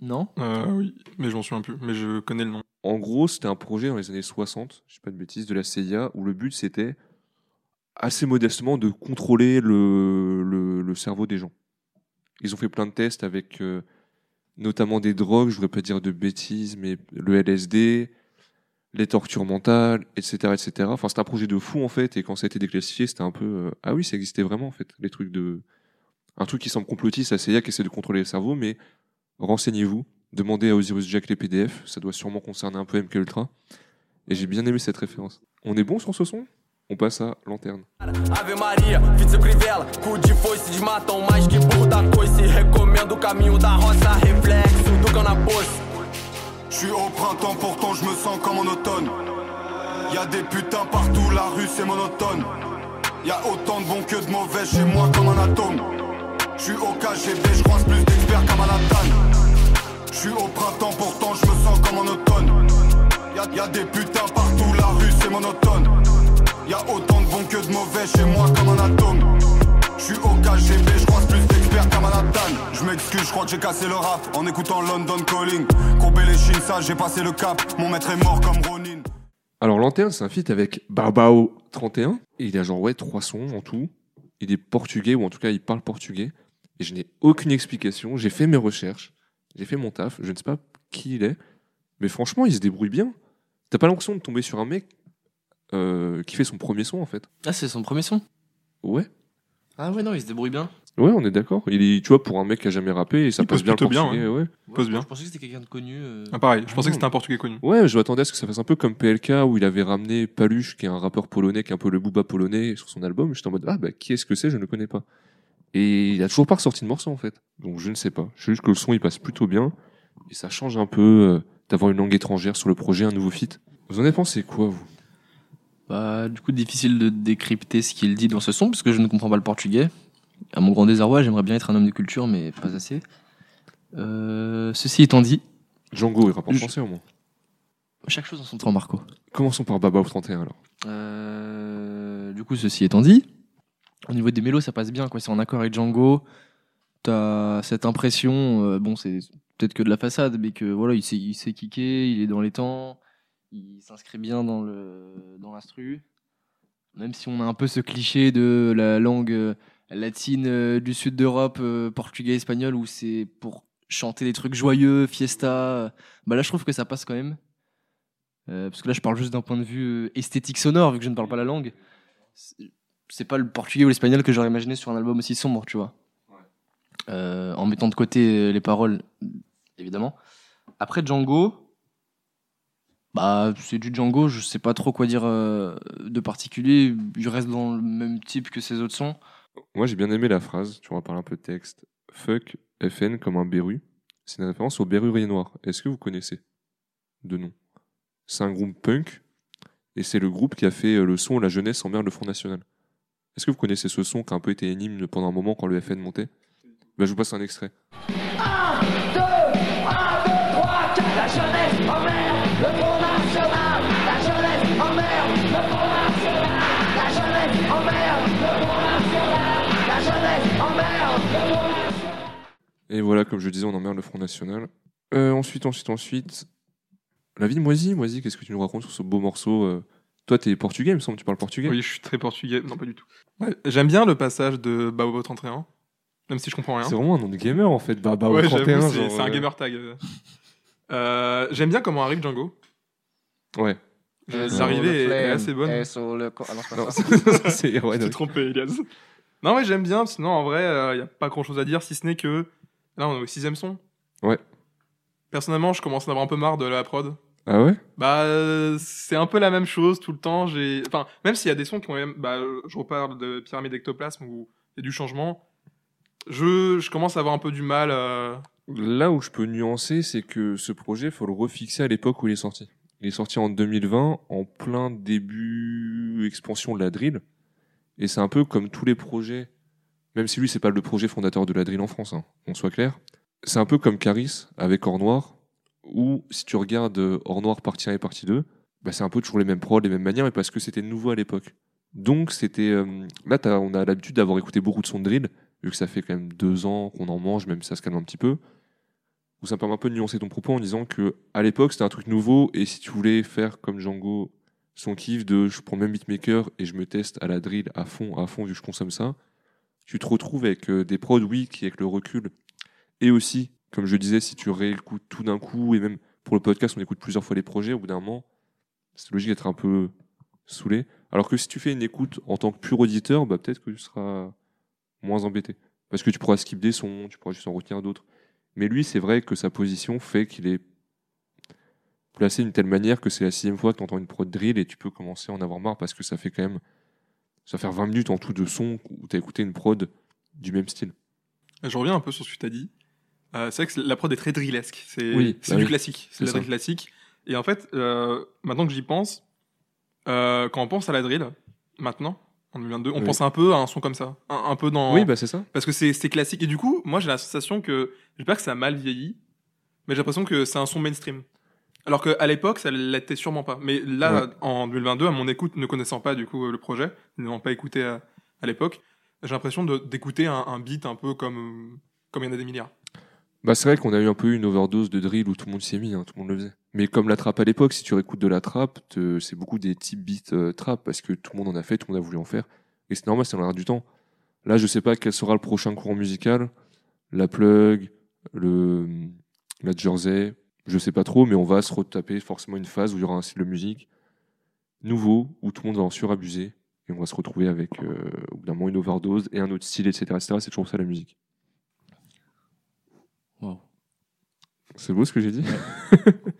Non Euh, oui, mais je m'en souviens plus. Mais je connais le nom. En gros, c'était un projet dans les années 60, je sais pas de bêtises, de la CIA, où le but c'était assez modestement de contrôler le, le, le cerveau des gens. Ils ont fait plein de tests avec euh, notamment des drogues, je voudrais pas dire de bêtises, mais le LSD, les tortures mentales, etc. etc. Enfin, c'était un projet de fou en fait, et quand ça a été déclassifié, c'était un peu. euh, ah oui, ça existait vraiment en fait, les trucs de. Un truc qui semble complotiste, la CIA qui essaie de contrôler le cerveau, mais renseignez-vous, demandez à Osiris Jack les PDF, ça doit sûrement concerner un peu MK Ultra. Et j'ai bien aimé cette référence. On est bon sur ce son? On passe à Lanterne. Ave Maria, Vitz Crivella, cu de foice mais que burro da coice. Recomendo o caminho da roça, reflexo do. Je suis au printemps, pourtant je me sens comme en automne. Y a des putains partout, la rue c'est monotone. Y a autant de bons que de mauvais chez moi comme un atome. Je suis au KGB, je plus d'experts qu'à Manhattan. Je suis au printemps, pourtant je me sens comme en automne. Y a, y a des putains partout, la rue c'est monotone. Y a autant de bons que de mauvais chez moi comme un atome. Je suis au KGB, je croise plus d'experts qu'à Manhattan. Je m'excuse, je crois que j'ai cassé le rap en écoutant London Calling. Courbé les chines, ça j'ai passé le cap. Mon maître est mort comme Ronin. Alors Lanterne, c'est un feat avec Barbao 31. Et il a genre ouais trois sons en tout. Il est portugais ou en tout cas il parle portugais. Et je n'ai aucune explication. J'ai fait mes recherches, j'ai fait mon taf. Je ne sais pas qui il est, mais franchement il se débrouille bien. T'as pas l'impression de tomber sur un mec euh, qui fait son premier son en fait? Ah, c'est son premier son? Ouais. Ah ouais, non, il se débrouille bien. Ouais, on est d'accord. Il est, tu vois, pour un mec qui a jamais rappé, ça Il passe pose bien le plutôt bien, ouais. Pose bien. Je pensais que c'était quelqu'un de connu. euh. Ah, pareil, je pensais Ah, que c'était un portugais connu. Ouais, je m'attendais à ce que ça fasse un peu comme PLK où il avait ramené Paluche, qui est un rappeur polonais, qui est un peu le booba polonais sur son album. J'étais en mode, ah bah qui est-ce que c'est? Je ne le connais pas. Et il a toujours pas ressorti de morceau en fait. Donc je ne sais pas. Je sais juste que le son il passe plutôt bien. Et ça change un peu euh, d'avoir une langue étrangère sur le projet, un nouveau feat. Vous en avez pensé quoi, vous? Du coup, difficile de décrypter ce qu'il dit dans ce son, parce que je ne comprends pas le portugais. À mon grand désarroi, j'aimerais bien être un homme de culture, mais pas assez. Euh, ceci étant dit, Django, il rappe en Je- français au moins. chaque chose en son temps, Marco. Commençons par Baba au 31 alors. Euh, du coup, ceci étant dit, au niveau des mélos, ça passe bien. quoi. C'est en accord avec Django. T'as cette impression, euh, bon, c'est peut-être que de la façade, mais que voilà, il sait, il sait kicker, il est dans les temps, il s'inscrit bien dans le dans l'instru. Même si on a un peu ce cliché de la langue euh, latine euh, du sud d'Europe, euh, portugais, espagnol, où c'est pour chanter des trucs joyeux, fiesta. Bah là, je trouve que ça passe quand même. Euh, parce que là, je parle juste d'un point de vue esthétique sonore, vu que je ne parle pas la langue. C'est- pas le portugais ou l'espagnol que j'aurais imaginé sur un album aussi sombre, tu vois. Euh, en mettant de côté les paroles, évidemment. Après Django, bah c'est du Django, je sais pas trop quoi dire euh, de particulier. Il reste dans le même type que ses autres sons. Moi j'ai bien aimé la phrase, tu vas parler un peu de texte. Fuck FN comme un berru. C'est une référence au berrurier noir. Est-ce que vous connaissez de nom? C'est un groupe punk et c'est le groupe qui a fait euh, le son La jeunesse emmerde le Front National. Est-ce que vous connaissez ce son qui a un peu été énigme pendant un moment quand le FN montait? Bah, Je vous passe un extrait. Et voilà, comme je disais, on emmerde le Front National. Euh, ensuite, ensuite, ensuite. La vie de Moisy, Moisy, qu'est-ce que tu nous racontes sur ce beau morceau euh? Toi, t'es portugais, il me semble, tu parles portugais Oui, je suis très portugais. Non, pas du tout. Ouais, J'aime bien le passage de Baobo 31, même si je comprends rien. C'est vraiment un nom de gamer en fait, Ouais, 31. j'avoue, c'est un euh, gamer tag. euh. J'aime bien comment arrive Django. Ouais. L'arrivée est, assez bonne. et sur le co- ah non, c'est pas Non, ça. c'est- c'est ouais, trompé, Elias. Non, ouais, j'aime bien. Sinon, en vrai, il n'y a pas grand chose à dire si ce n'est que. Là, on est au sixième son. Ouais. Personnellement, je commence à en avoir un peu marre de la prod. Ah ouais? Bah, c'est un peu la même chose tout le temps. J'ai, enfin, même s'il y a des sons qui ont, même- bah, je reparle de Pyramide Ectoplasme où il y a du changement. Je, je commence à avoir un peu du mal. euh, Là où je peux nuancer, c'est que ce projet, faut le refixer à l'époque où il est sorti. Il est sorti en 2020, en plein début expansion de la drill. Et c'est un peu comme tous les projets, même si lui, c'est pas le projet fondateur de la drill en France, hein, qu'on soit clair. C'est un peu comme Caris avec Or Noir, où si tu regardes euh, Or Noir partie 1 et partie 2, bah, c'est un peu toujours les mêmes prods, les mêmes manières, mais parce que c'était nouveau à l'époque. Donc c'était euh, là, on a l'habitude d'avoir écouté beaucoup de sons de drill, vu que ça fait quand même deux ans qu'on en mange, même si ça se calme un petit peu. Où ça me permet un peu de nuancer ton propos en disant que à l'époque c'était un truc nouveau et si tu voulais faire comme Django son kiff de je prends même beatmaker et je me teste à la drill à fond, à fond vu que je consomme ça, tu te retrouves avec euh, des prods oui qui avec le recul et aussi comme je disais si tu réécoutes tout d'un coup et même pour le podcast on écoute plusieurs fois les projets au bout d'un moment c'est logique d'être un peu saoulé. Alors que si tu fais une écoute en tant que pur auditeur, bah peut-être que tu seras moins embêté. Parce que tu pourras skip des sons, tu pourras juste en retenir d'autres. Mais lui, c'est vrai que sa position fait qu'il est placé d'une telle manière que c'est la sixième fois que tu entends une prod drill et tu peux commencer à en avoir marre parce que ça fait quand même Ça va faire 20 minutes en tout de son où t'as écouté une prod du même style. Je reviens un peu sur ce que tu as dit. Euh, c'est vrai que la prod est très drillesque. C'est Oui, bah du oui. classique. C'est la drill classique. Et en fait, euh, maintenant que j'y pense, euh, quand on pense à la drill, maintenant, en 2022, on Oui. pense un peu à un son comme ça. Un, un peu dans. Oui, bah c'est ça. Parce que c'est c'est classique. Et du coup, moi, j'ai la sensation que. J'espère que ça a mal vieilli, mais j'ai l'impression que c'est un son mainstream. Alors qu'à l'époque, ça l'était sûrement pas. Mais là, Ouais. en 2022, à mon écoute, ne connaissant pas du coup euh, le projet, ne l'ayant pas écouté à, à l'époque, j'ai l'impression d'écouter un, un beat un peu comme euh, comme il y en a des milliards. Bah, c'est vrai qu'on a eu un peu une overdose de drill où tout le monde s'y est mis, hein, tout le monde le faisait. Mais comme la trappe à l'époque, si tu réécoutes de la trappe, c'est beaucoup des types beats euh, trap parce que tout le monde en a fait, tout le monde a voulu en faire. Et c'est normal, c'est dans l'air du temps. Là, je sais pas quel sera le prochain courant musical. La plug, le, la jersey, je sais pas trop, mais on va se retaper forcément une phase où il y aura un style de musique nouveau, où tout le monde va en surabuser. Et on va se retrouver avec, euh, au bout d'un moment, une overdose et un autre style, etc. etc. C'est toujours ça la musique. Wow. C'est beau ce que j'ai dit?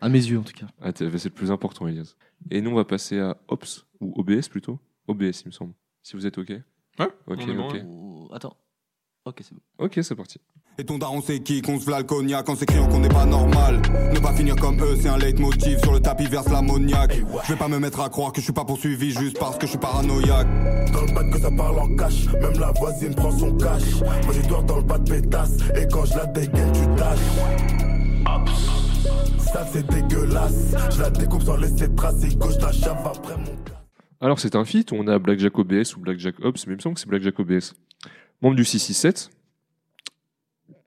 À mes yeux, en tout cas. Ah, c'est le plus important, Elias. Et nous, on va passer à OPS, ou OBS plutôt. OBS, il me semble. Si vous êtes OK. Ouais, Ok, ok. ouais. Attends. Ok, c'est bon. Ok, c'est parti. Et ton daron c'est qui qu'on se v'là le cognac en s'écriant qu'on n'est pas normal. Ne pas finir comme eux c'est un leitmotiv. Sur le tapis verse l'ammoniaque Je vais pas me mettre à croire que je suis pas poursuivi Juste parce que je suis paranoïaque. Dans le bac que ça parle en cash, même la voisine prend son cash. Moi j'ai dors dans le bas de pétasse, et quand je la dégaine, tu tâches. Ça c'est dégueulasse, je la découpe sans laisser de traces, et gauche la chave après mon Alors, c'est un feat. On a Blackjack OBS ou Blackjack Ops, mais il me semble que c'est Blackjack OBS. Membre du 667,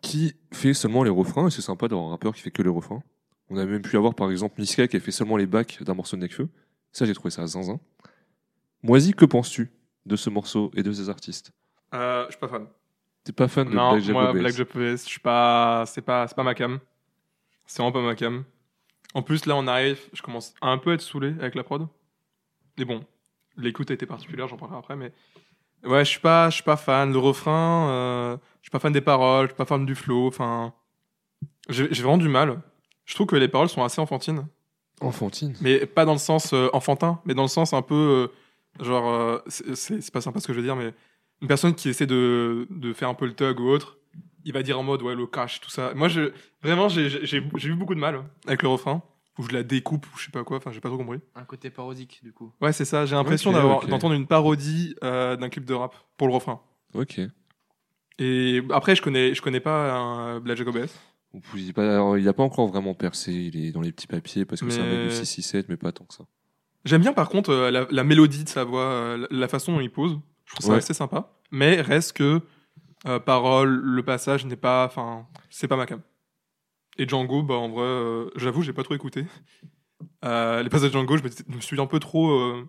qui fait seulement les refrains, et c'est sympa d'avoir un rappeur qui fait que les refrains. On a même pu avoir, par exemple, Niska qui a fait seulement les backs d'un morceau de Nekfeu. Ça, j'ai trouvé ça zinzin. Moisy, que penses-tu de ce morceau et de ces artistes? Euh, je suis pas fan. T'es pas fan de non, Blackjack moi, OBS Black Jack je suis pas, c'est pas, c'est pas ma cam. C'est vraiment pas ma cam. En plus, là, on arrive, je commence à un peu être saoulé avec la prod. Mais bon, l'écoute a été particulière, j'en parlerai après, mais ouais, je suis pas, je suis pas fan. Le refrain, euh, je suis pas fan des paroles, je suis pas fan du flow. Enfin, j'ai vraiment du mal. Je trouve que les paroles sont assez enfantines, Enfantine. mais pas dans le sens euh, enfantin, mais dans le sens un peu euh, genre, euh, c'est pas sympa ce que je veux dire, mais une personne qui essaie de, de faire un peu le tug ou autre, il va dire en mode ouais le cash tout ça. Moi je vraiment j'ai eu beaucoup de mal avec le refrain où je la découpe ou je sais pas quoi. Enfin j'ai pas trop compris. Un côté parodique, du coup. Ouais c'est ça. J'ai l'impression d'avoir ok. d'entendre une parodie euh, d'un clip de rap pour le refrain. Ok. Et après je connais je connais pas un Black Jack OBS. Vous dites pas, alors, il n'a pas encore vraiment percé, il est dans les petits papiers parce que c'est un mec Mais- de 667, mais pas tant que ça. J'aime bien par contre euh, la, la mélodie de sa voix, euh, la, la façon dont il pose. Je trouve ça Ouais. assez sympa. Mais reste que euh, parole, le passage n'est pas, enfin c'est pas ma cam. Et Django, bah en vrai, euh, j'avoue j'ai pas trop écouté. Euh, les passages de Django, je me, suis un peu trop euh,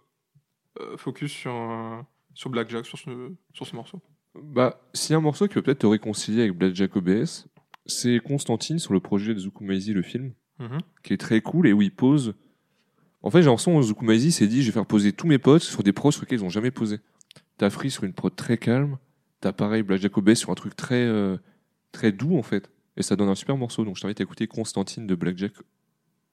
focus sur sur Blackjack, sur ce sur ce morceau. Bah, s'il y a un morceau qui peut peut-être te réconcilier avec Blackjack OBS, c'est Constantine sur le projet de Zukumaizi, le film, Mhm. qui est très cool et où il pose. En fait, j'ai l'impression que Zukumaizi s'est dit je vais faire poser tous mes potes sur des prods sur lesquels ils n'ont jamais posé. T'as Free sur une prod très calme, t'as pareil Blackjack OBS sur un truc très, euh, très doux en fait. Et ça donne un super morceau. Donc je t'invite à écouter Constantine de Blackjack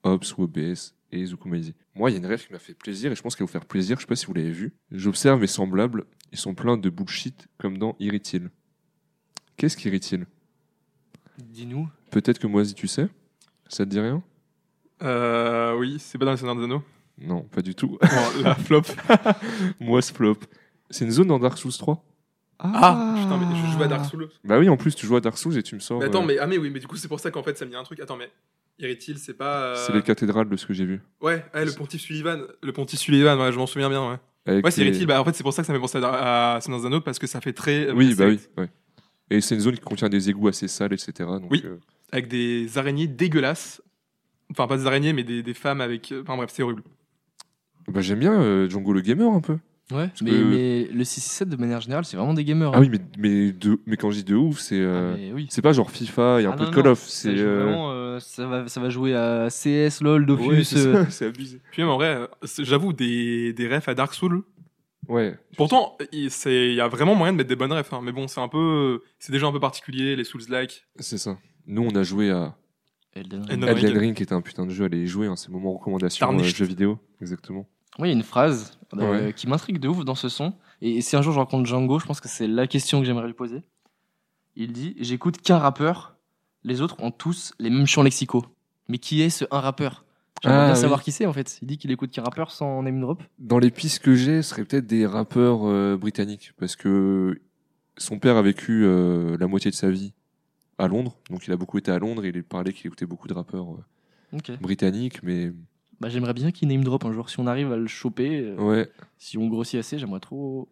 Ops ou OBS et Zukumaizi. Moi, il y a une rêve qui m'a fait plaisir et je pense qu'elle va vous faire plaisir. Je sais pas si vous l'avez vu. J'observe mes semblables. Ils sont pleins de bullshit comme dans Irritil. Qu'est-ce qu'Irritil Dis-nous. Peut-être que moi, si tu sais? Ça te dit rien? Euh, oui, c'est pas dans le Seigneur des Anneaux? Non, pas du tout. Bon, la flop. moi, ce flop. C'est une zone dans Dark Souls 3. Ah, putain, mais je joue à Dark Souls. Bah oui, en plus, tu joues à Dark Souls et tu me sors. Mais attends, euh, mais ah mais oui, mais du coup c'est pour ça qu'en fait ça me dit un truc. Attends, mais Irritil, c'est pas. euh, C'est les cathédrales de ce que j'ai vu. Ouais, ouais, le pontife Sullivan. Le pontife Sullivan, ouais, je m'en souviens bien, ouais. Avec Ouais, c'est les- Irritil. Bah, en fait, c'est pour ça que ça me fait penser à, à Seigneur des Anneaux parce que ça fait très. euh, Oui, bah oui. secte. ouais. Et c'est une zone qui contient des égouts assez sales, etc. Donc, Oui. euh, Avec des araignées dégueulasses. Enfin, pas des araignées, mais des, des femmes avec. Enfin, bref, c'est horrible. bah, j'aime bien euh, Django le gamer un peu. Ouais, mais, que- mais le 667 de manière générale, c'est vraiment des gamers. Ah hein. oui, mais, mais, de, mais quand je dis de ouf, c'est euh, Ah, oui. c'est pas genre FIFA, il y a un Ah peu non, de Call non, of. C'est euh, vraiment, euh, ça, va, ça va jouer à CS, LoL, Dofus. ouais, c'est euh, abusé. Puis même en vrai, euh, j'avoue, des, des refs à Dark Souls. Ouais. Pourtant, il c'est- il y a vraiment moyen de mettre des bonnes refs. hein. Mais bon, c'est un peu. C'est déjà un peu particulier, les Souls-like. C'est ça. Nous, on a joué à Elden Ring. Elden Ring. Qui était un putain de jeu. Allez y jouer, hein, c'est le moment recommandation euh, jeux vidéo. Exactement. Oui, il y a une phrase euh, Ouais. qui m'intrigue de ouf dans ce son. Et si un jour je rencontre Django, je pense que c'est la question que j'aimerais lui poser. Il dit J'écoute qu'un rappeur, les autres ont tous les mêmes champs lexicaux. Mais qui est ce un rappeur? J'aimerais Ah, bien oui. savoir qui c'est en fait. Il dit qu'il écoute qu'un rappeur sans name drop. Dans les pistes que j'ai, ce serait peut-être des rappeurs euh, britanniques, parce que son père a vécu euh, la moitié de sa vie à Londres, donc il a beaucoup été à Londres et il parlait qu'il écoutait beaucoup de rappeurs euh, britanniques, mais Bah, j'aimerais bien qu'il name drop un jour. Si on arrive à le choper, euh, ouais. si on grossit assez, j'aimerais trop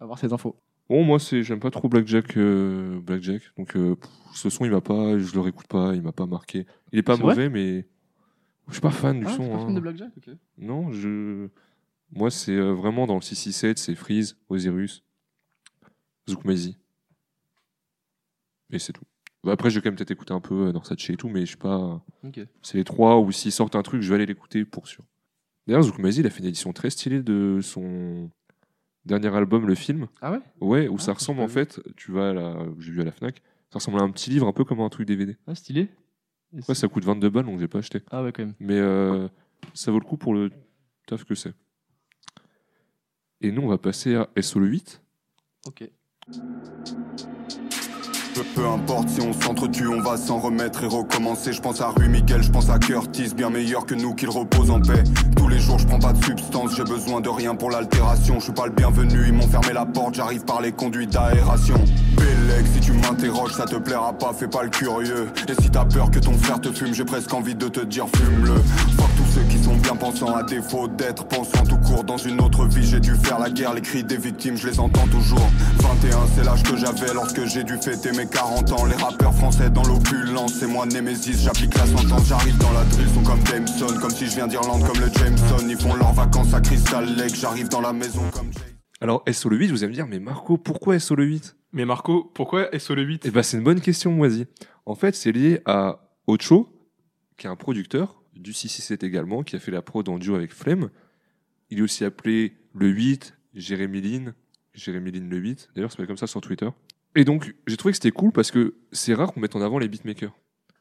avoir ces infos. Bon, moi, c'est j'aime pas trop Blackjack, euh, Blackjack, donc euh, pff, ce son il m'a pas, je le réécoute pas, il m'a pas marqué. Il est pas C'est mauvais, mais je suis pas fan du Ah, son. hein. fan de Blackjack? Non, je. Moi, c'est euh, vraiment dans le 667, c'est Freeze, Osiris, Zouk Maizy. Et c'est tout. Bah, après, je vais quand même peut-être écouter un peu euh, Norsace et tout, mais je sais pas. C'est les trois, ou s'ils sortent un truc, je vais aller l'écouter pour sûr. D'ailleurs, Zouk Maizy, il a fait une édition très stylée de son dernier album, le film. Ah ouais? Ouais, où Ah, ça ressemble en fait, tu vas à la. J'ai vu à la Fnac, ça ressemble à un petit livre, un peu comme un truc DVD. Ah, stylé. Ouais, ça coûte 22 balles, donc j'ai pas acheté. Ah ouais, quand même. Mais euh, ça vaut le coup pour le taf que c'est. Et nous, on va passer à SO le 8. Ok. Peu, importe si on s'entretue, on va s'en remettre et recommencer. Je pense à Rue Miguel, je pense à Curtis, bien meilleur que nous, qu'il repose en paix. Tous les jours, je prends pas de substance, j'ai besoin de rien pour l'altération. Je suis pas le bienvenu, ils m'ont fermé la porte, j'arrive par les conduits d'aération. Bellec, si tu m'interroges, ça te plaira pas, fais pas le curieux. Et si t'as peur que ton frère te fume, j'ai presque envie de te dire fume-le. Bien pensants, à défaut d'être pensants tout court. Dans une autre vie, j'ai dû faire la guerre, les cris des victimes, je les entends toujours. 21, c'est l'âge que j'avais lorsque j'ai dû fêter mes 40 ans. Les rappeurs français dans l'opulence, c'est moi Nemesis, j'applique la sentence, j'arrive dans la drill, sont comme Jameson, comme si je viens d'Irlande, comme le Jameson. Ils font leurs vacances à Crystal Lake, j'arrive dans la maison comme Jay. Alors, SO le 8, vous allez me dire, mais Marco, pourquoi SO le 8 Mais Marco, pourquoi SO le 8 Eh ben, c'est une bonne question, Moisy. En fait, c'est lié à Ocho, qui est un producteur du 667 également, qui a fait la prod en duo avec Flemme. Il est aussi appelé le 8, Jérémy Lin, Jérémy Lin le 8. D'ailleurs, c'est pas comme ça sur Twitter. Et donc, j'ai trouvé que c'était cool parce que c'est rare qu'on mette en avant les beatmakers.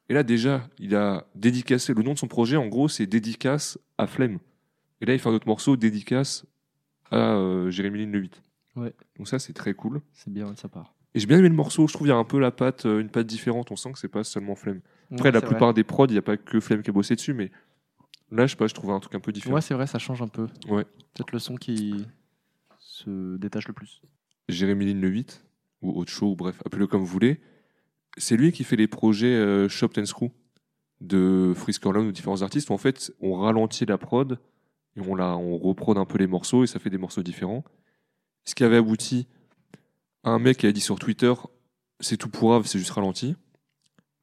Et là, déjà, il a dédicacé le nom de son projet. En gros, c'est dédicace à Flemme. Et là, il fait un autre morceau, dédicace à euh, Jérémy Lin le 8. Ouais. Donc ça, c'est très cool. C'est bien de sa part. Et j'ai bien aimé le morceau. Je trouve qu'il y a un peu la patte, euh, une patte différente. On sent que c'est pas seulement Flemme. Après, la plupart des prods, il n'y a pas que Flemme qui a bossé dessus, mais là, je sais pas, je trouve un truc un peu différent. Ouais, c'est vrai, ça change un peu. Ouais. Peut-être le son qui se détache le plus. Jérémy Lin le 8, ou Ocho, ou bref, appelez-le comme vous voulez. C'est lui qui fait les projets euh, Shop and Screw de Frisk Orlan ou différents artistes. Où en fait, on ralentit la prod et on, la, on reprod un peu les morceaux et ça fait des morceaux différents. Ce qui avait abouti à un mec qui a dit sur Twitter C'est tout pour Ave, c'est juste ralenti.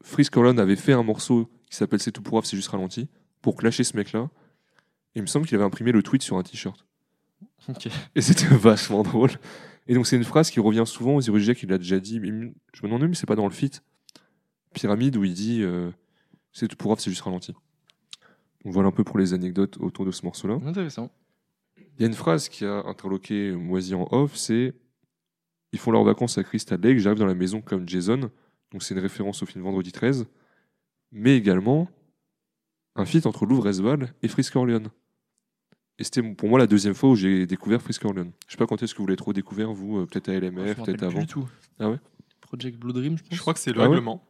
Frisk Orlan avait fait un morceau qui s'appelle C'est tout pour c'est juste ralenti pour clasher ce mec-là. Et il me semble qu'il avait imprimé le tweet sur un t-shirt. Et c'était vachement drôle. Et donc, c'est une phrase qui revient souvent aux Jack, qui l'a déjà dit. mais je me demande même si c'est pas dans le feat Pyramide où il dit euh, C'est tout pour c'est juste ralenti. Donc, voilà un peu pour les anecdotes autour de ce morceau-là. Intéressant. Il y a une phrase qui a interloqué Moisy en off c'est Ils font leurs vacances à Crystal Lake, j'arrive dans la maison comme Jason. Donc, c'est une référence au film Vendredi 13. Mais également un feat entre Louvre Esval et Frisk Orleans. Et c'était pour moi la deuxième fois où j'ai découvert Frisk Orleans. Je sais pas quand est-ce que vous l'avez trop découvert, vous, euh, peut-être à LMF, m'en peut-être avant. du tout. Ah ouais? Project Blue Dream, je pense. Je crois que c'est le Ah ouais? règlement.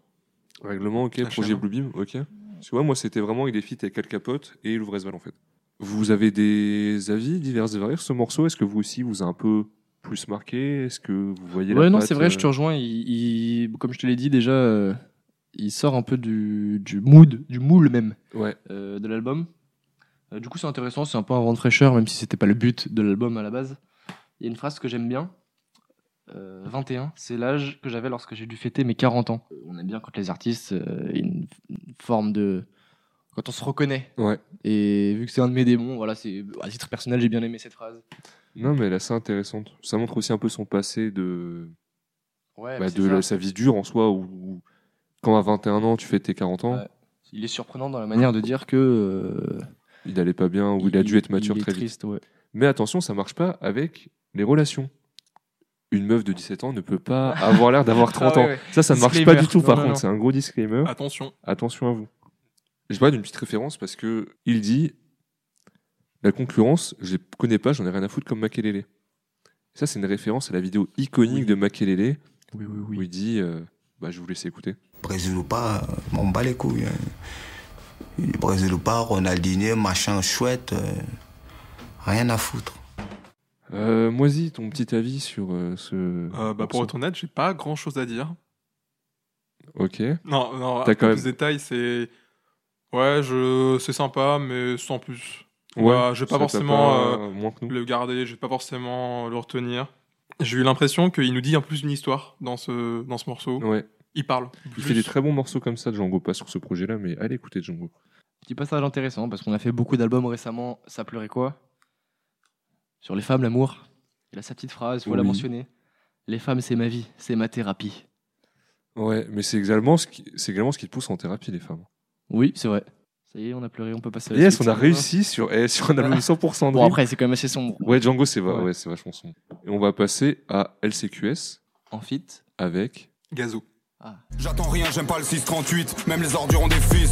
Règlement, ok, HM. projet Bluebeam, ok. Tu vois, moi c'était vraiment avec des feats avec Al Capote et Louvre Esval en fait. Vous avez des avis divers et variés sur ce morceau? Est-ce que vous aussi vous a un peu plus marqué? Est-ce que vous voyez la Ouais, non, patte, c'est vrai, je te euh, rejoins. Il, il- comme je te l'ai dit déjà, euh, il sort un peu du, du mood, du moule même Ouais, euh, de l'album. Du coup, c'est intéressant, c'est un peu un vent de fraîcheur, même si c'était pas le but de l'album à la base. Il y a une phrase que j'aime bien. Euh, 21, c'est l'âge que j'avais lorsque j'ai dû fêter mes 40 ans. On aime bien quand les artistes, une, une forme de. Quand on se reconnaît. ouais. Et vu que c'est un de mes démons, voilà, c'est à titre personnel, j'ai bien aimé cette phrase. Non, mais elle est assez intéressante. Ça montre aussi un peu son passé de, Ouais, bah, de la- sa vie dure en soi, où, où quand à 21 ans tu fais tes 40 ans, Ouais. Il est surprenant dans la manière de dire que. euh, il allait pas bien, ou il, a dû être mature il est très vite. ouais. Mais attention, ça marche pas avec les relations. Une meuf de 17 ans ne peut pas avoir l'air d'avoir 30 Ah ans. ouais. Ça, ça ne marche pas du tout, Non, par non, contre. C'est un gros disclaimer. Attention. Attention à vous. Je parle d'une petite référence parce que il dit La concurrence, je les connais pas, j'en ai rien à foutre comme Makelele. Ça, c'est une référence à la vidéo iconique de Makelele Oui, oui, où il dit euh, bah, Je vous laisse écouter. Brésil ou pas, euh, m'en bats les couilles. hein. Brésil ou pas, Ronaldinho, machin chouette, euh, rien à foutre. Euh, Moisy, ton petit avis sur euh, ce. Euh, bah, pour être honnête, j'ai pas grand chose à dire. Ok. Non, non, T'as un quand même- plus de détails, c'est. Ouais, je... c'est sympa, mais sans plus. Ouais, Ouais, je vais pas forcément pas euh, moins que nous. le garder, je vais pas forcément le retenir. J'ai eu l'impression qu'il nous dit un peu plus une histoire dans ce, dans ce morceau. Ouais. Il parle. Il fait des très bons morceaux comme ça, Django, pas sur ce projet-là, mais allez écouter Django. Petit passage intéressant parce qu'on a fait beaucoup d'albums récemment. Ça pleurait quoi? Sur les femmes, l'amour. Il a sa petite phrase, faut la Oui. mentionner. Les femmes, c'est ma vie, c'est ma thérapie. Ouais, mais c'est également, ce qui... c'est également ce qui te pousse en thérapie, les femmes. Oui, c'est vrai. Ça y est, on a pleuré, on peut passer à la Yes, suite, on a ça réussi sur, eh, sur un album 100% Bon, drill. après, c'est quand même assez sombre. Ouais, Django, c'est va... Ouais. ouais, c'est vachement sombre. Et on va passer à LCQS En fit. avec. Gazo. J'attends rien, j'aime pas le 638, même les ordures ont des fils.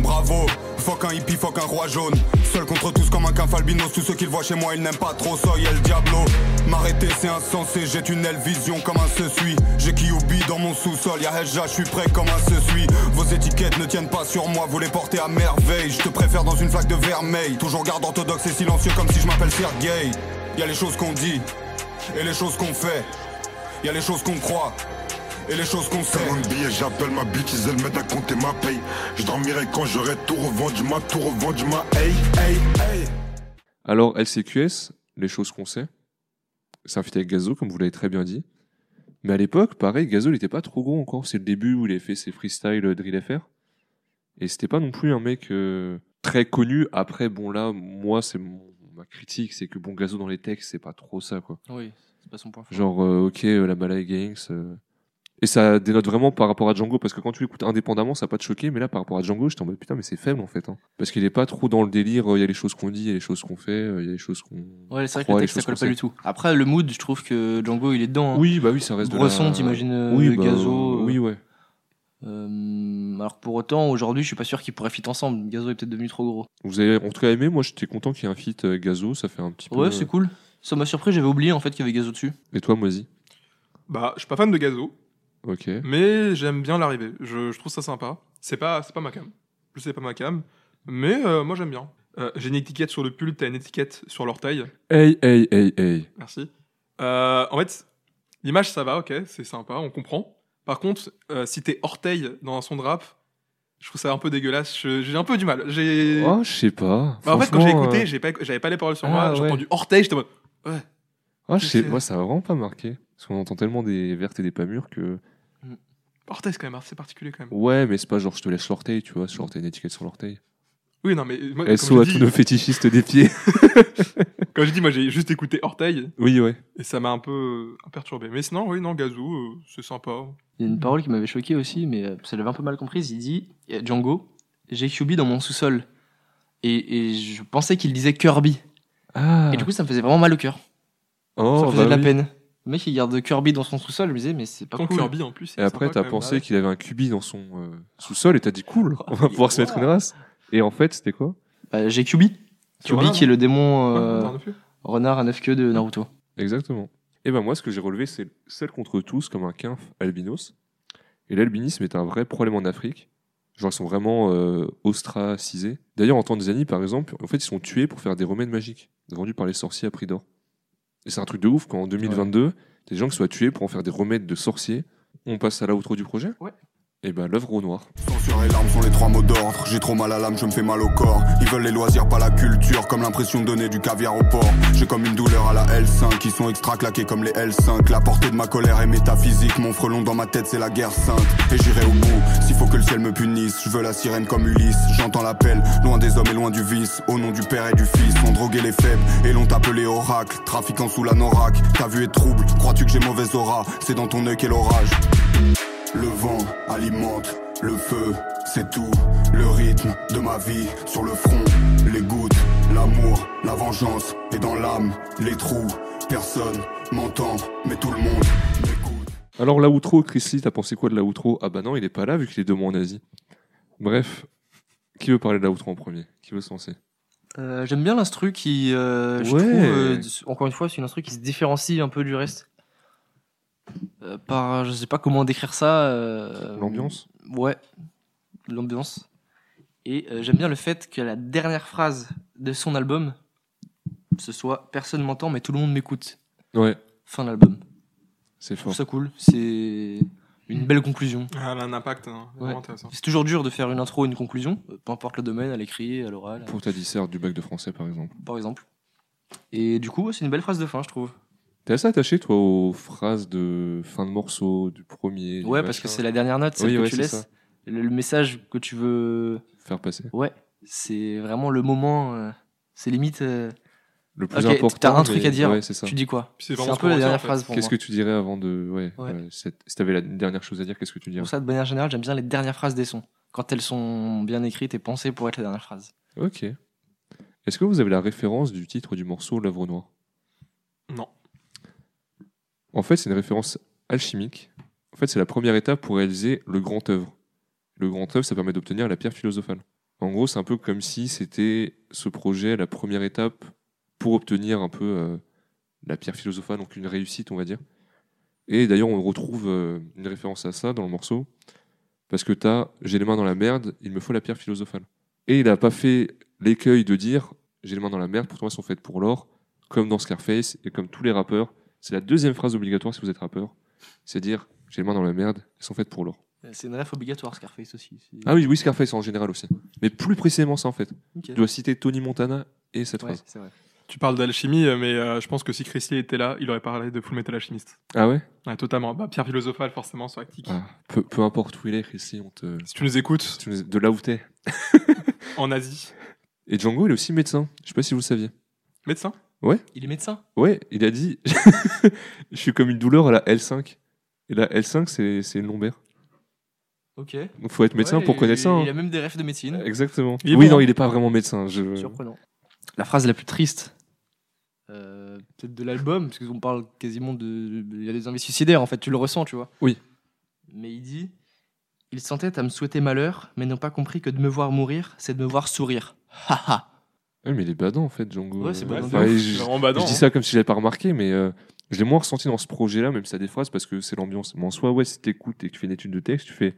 Bravo, fuck un hippie, fuck un roi jaune. Seul contre tous comme un albinos, tous ceux qui le voient chez moi, ils n'aiment pas trop Soy El Diablo. M'arrêter, c'est insensé, j'ai une aile vision comme un se suit. J'ai Kyubi dans mon sous-sol, y'a Hesja, je suis prêt comme un se suit. Vos étiquettes ne tiennent pas sur moi, vous les portez à merveille. Je te préfère dans une flaque de vermeil. Toujours garde orthodoxe et silencieux comme si je m'appelle Sergei. Y'a les choses qu'on dit et les choses qu'on fait. Y'a les choses qu'on croit et les choses qu'on sait. Comme un billet, j'appelle ma bitch, elle m'aide à compter ma paye. Je dormirai quand j'aurai tout revendu, ma tout revendu, ma hey, hey, hey. Alors, LCQS, les choses qu'on sait. C'est un feat avec Gazo, comme vous l'avez très bien dit. Mais à l'époque, pareil, Gazo, il était pas trop gros encore. C'est le début où il a fait ses freestyles euh, Drill FR. Et c'était pas non plus un mec euh, très connu. Après, bon, là, moi, c'est mon- ma critique, c'est que bon, Gazo dans les textes, c'est pas trop ça, quoi. Oui, c'est pas son point fort. Genre, euh, ok, euh, la Malay Gangs. Et ça dénote vraiment par rapport à Django, parce que quand tu l'écoutes indépendamment, ça va pas te choquer, mais là, par rapport à Django, j'étais en mode putain, mais c'est faible en fait. hein. Parce qu'il est pas trop dans le délire, euh, il y a les choses qu'on dit, il y a les choses qu'on fait, euh, il y a les choses qu'on. Ouais, c'est vrai que le les texte, ça colle pas du tout. Après, le mood, je trouve que Django, il est dedans. hein. Oui, bah oui, ça reste de Bresson, la- t'imagines euh, Oui, bah, Gazo. euh, oui, ouais. euh, alors pour autant, aujourd'hui, je suis pas sûr qu'ils pourraient fit ensemble. Gazo est peut-être devenu trop gros. Vous avez en tout cas aimé, moi j'étais content qu'il y ait un feat euh, Gazo, ça fait un petit peu. Ouais, c'est cool. Ça m'a surpris, j'avais oublié en fait qu'il y avait Gazo dessus. Et toi, Moisy? Bah, je suis pas fan de Gazo, Ok. mais j'aime bien l'arrivée. Je, je trouve ça sympa. C'est pas, c'est pas ma cam. Je sais pas ma cam, mais euh, moi j'aime bien. Euh, J'ai une étiquette sur le pull, t'as une étiquette sur l'orteil. Hey, hey, hey, hey. Merci. Euh, en fait, l'image ça va, ok, c'est sympa, on comprend. Par contre, si t'es orteil dans un son de rap, je trouve ça un peu dégueulasse. J'ai un peu du mal. J'ai. Oh, je sais pas. Bah, en fait, quand j'ai écouté, j'ai pas, j'avais pas les paroles sur Ah, moi. J'ai ouais. entendu orteil, j'étais en mode. Ouais. Ah, je sais, moi ça m'a vraiment pas marqué. Parce qu'on entend tellement des vertes et des pas mûres que. Orteil, c'est quand même assez particulier quand même. Ouais, mais c'est pas genre je te laisse l'orteil, tu vois, genre t'as une étiquette sur l'orteil. Oui, non, mais. Moi, comme SO à tous nos fétichistes des pieds. Quand j'ai dit, moi j'ai juste écouté orteil. Oui, ouais. Et ça m'a un peu euh, perturbé. Mais sinon, oui, non, Gazou, euh, c'est sympa. Il y a une parole qui m'avait choqué aussi, mais euh, ça l'avait un peu mal comprise. Il dit euh, Django, j'ai QB dans mon sous-sol. Et, et je pensais qu'il disait Kirby. Ah. Et du coup, ça me faisait vraiment mal au cœur. Oh, ça me faisait bah de la oui. peine. Le mec, il garde Kirby dans son sous-sol. Je me disais, mais c'est pas Ton cool. Kirby en plus. Et après, t'as pensé qu'il avait un cubi dans son euh, sous-sol et t'as dit cool, on va pouvoir se mettre une race. Et en fait, c'était quoi? Bah, j'ai QB. QB Renard, qui est le démon euh, renard à neuf queues. renard à neuf queues de Naruto. Exactement. Et ben moi, ce que j'ai relevé, c'est celle contre tous comme un quinf albinos. Et l'albinisme est un vrai problème en Afrique. Genre, ils sont vraiment euh, ostracisés. D'ailleurs, en Tanzanie, par exemple, en fait, ils sont tués pour faire des remèdes magiques, vendus par les sorciers à prix d'or. Et c'est un truc de ouf qu'en 2022, t'as des gens qui soient tués pour en faire des remèdes de sorciers. On passe à l'outro du projet? Ouais. Et ben l'œuvre au noir. Censure et larmes sont les trois mots d'ordre. J'ai trop mal à l'âme, je me fais mal au corps. Ils veulent les loisirs, pas la culture. Comme l'impression de donner du caviar au porc. J'ai comme une douleur à la L5. Qui sont extra claqués comme les L5. La portée de ma colère est métaphysique. Mon frelon dans ma tête, c'est la guerre sainte. Et j'irai au bout. S'il faut que le ciel me punisse. Je veux la sirène comme Ulysse. J'entends l'appel. Loin des hommes et loin du vice. Au nom du père et du fils. On droguait les faibles. Et l'ont appelé oracle. Trafiquant sous la norac. Ta vue est trouble. Crois-tu que j'ai mauvaise aura? C'est dans ton œil qu'est l'orage. Le vent alimente le feu, c'est tout. Le rythme de ma vie sur le front. Les gouttes, l'amour, la vengeance. Et dans l'âme, les trous. Personne m'entend, mais tout le monde m'écoute. Alors l'outro, Chris Lee, t'as pensé quoi de l'outro? Ah bah non, il est pas là vu qu'il est deux mois en Asie. Bref, qui veut parler de l'outro en premier? Qui veut se lancer? Euh, J'aime bien l'instru qui, euh, je Ouais. trouve, euh, encore une fois, c'est une instru qui se différencie un peu du reste. Euh, par, je sais pas comment décrire ça. euh, L'ambiance Ouais, l'ambiance. Et euh, j'aime bien le fait que la dernière phrase de son album, ce soit personne m'entend mais tout le monde m'écoute. Ouais. Fin d'album. C'est Je trouve fort. ça cool. C'est une belle conclusion. Ah, elle a un impact hein, Ouais. vraiment intéressant. C'est toujours dur de faire une intro et une conclusion, euh, peu importe le domaine, à l'écrit, à l'oral, Pour ta disserte du bac de français, par exemple. par exemple. Et du coup, c'est une belle phrase de fin, je trouve. T'es assez attaché, toi, aux phrases de fin de morceau, du premier. du Ouais, parce que c'est la dernière note, celle Oui, que ouais, tu c'est laisses. ça. Le, message que tu veux. Faire passer. Ouais, c'est vraiment le moment. euh, c'est limite. euh, Le plus ok, important. T'as un truc mais- à dire. ouais, c'est ça. Tu dis quoi c'est un ce peu la dernière en fait. phrase pour Qu'est-ce que tu dirais avant de. Ouais. Ouais. cette- Si t'avais la dernière chose à dire, qu'est-ce que tu dirais Pour ça, de manière générale, j'aime bien les dernières phrases des sons. Quand elles sont bien écrites et pensées pour être la dernière phrase. Ok. Est-ce que vous avez la référence du titre du morceau L'œuvre noire? Non. En fait, c'est une référence alchimique. En fait, c'est la première étape pour réaliser le grand œuvre. Le grand œuvre, ça permet d'obtenir la pierre philosophale. En gros, c'est un peu comme si c'était ce projet la première étape pour obtenir un peu euh, la pierre philosophale, donc une réussite, on va dire. Et d'ailleurs, on retrouve euh, une référence à ça dans le morceau, parce que t'as j'ai les mains dans la merde, il me faut la pierre philosophale. Et il n'a pas fait l'écueil de dire j'ai les mains dans la merde, pourtant elles sont faites pour l'or, comme dans Scarface et comme tous les rappeurs. C'est la deuxième phrase obligatoire si vous êtes rappeur, c'est dire j'ai les mains dans la merde, elles sont faites pour l'or. C'est une ref obligatoire, Scarface aussi. Ah oui, oui, Scarface en général aussi. Mais plus précisément ça en fait. Ok. Tu dois citer Tony Montana et cette Ouais, phrase. vrai. Tu parles d'alchimie, euh, mais euh, je pense que si Chris Lee était là, il aurait parlé de Full Metal Alchemist. Ah ouais? Ouais, totalement. Bah, Pierre philosophale, forcément, sur Actic. Ah, peu, peu importe où il est, Chrissy, on te. Si tu nous écoutes, tu nous- De là où t'es. en Asie. Et Django, il est aussi médecin. Je sais pas si vous le saviez. Médecin? Ouais. Il est médecin Ouais, il a dit Je suis comme une douleur à la L5. Et la L5, c'est c'est une lombaire. Ok. Donc faut être médecin Ouais, pour connaître il- ça. hein. Il a même des refs de médecine. Exactement. Il est oui, bon, non, hein. il est pas vraiment médecin. Je... Surprenant. La phrase la plus triste, euh, peut-être de l'album, parce qu'on parle quasiment de. Il y a des envies suicidaires, en fait, tu le ressens, tu vois. Oui. Mais il dit Il sentait à me souhaiter malheur, mais n'ont pas compris que de me voir mourir, c'est de me voir sourire. Haha. Ouais, mais il est badant en fait, Django. Ouais, c'est badant. Enfin, je, vraiment badant, je dis hein. ça comme si je l'avais pas remarqué, mais euh, je l'ai moins ressenti dans ce projet-là, même si ça a des phrases, parce que c'est l'ambiance. Mais en soi, ouais, si t'écoutes et que tu fais une étude de texte, tu fais.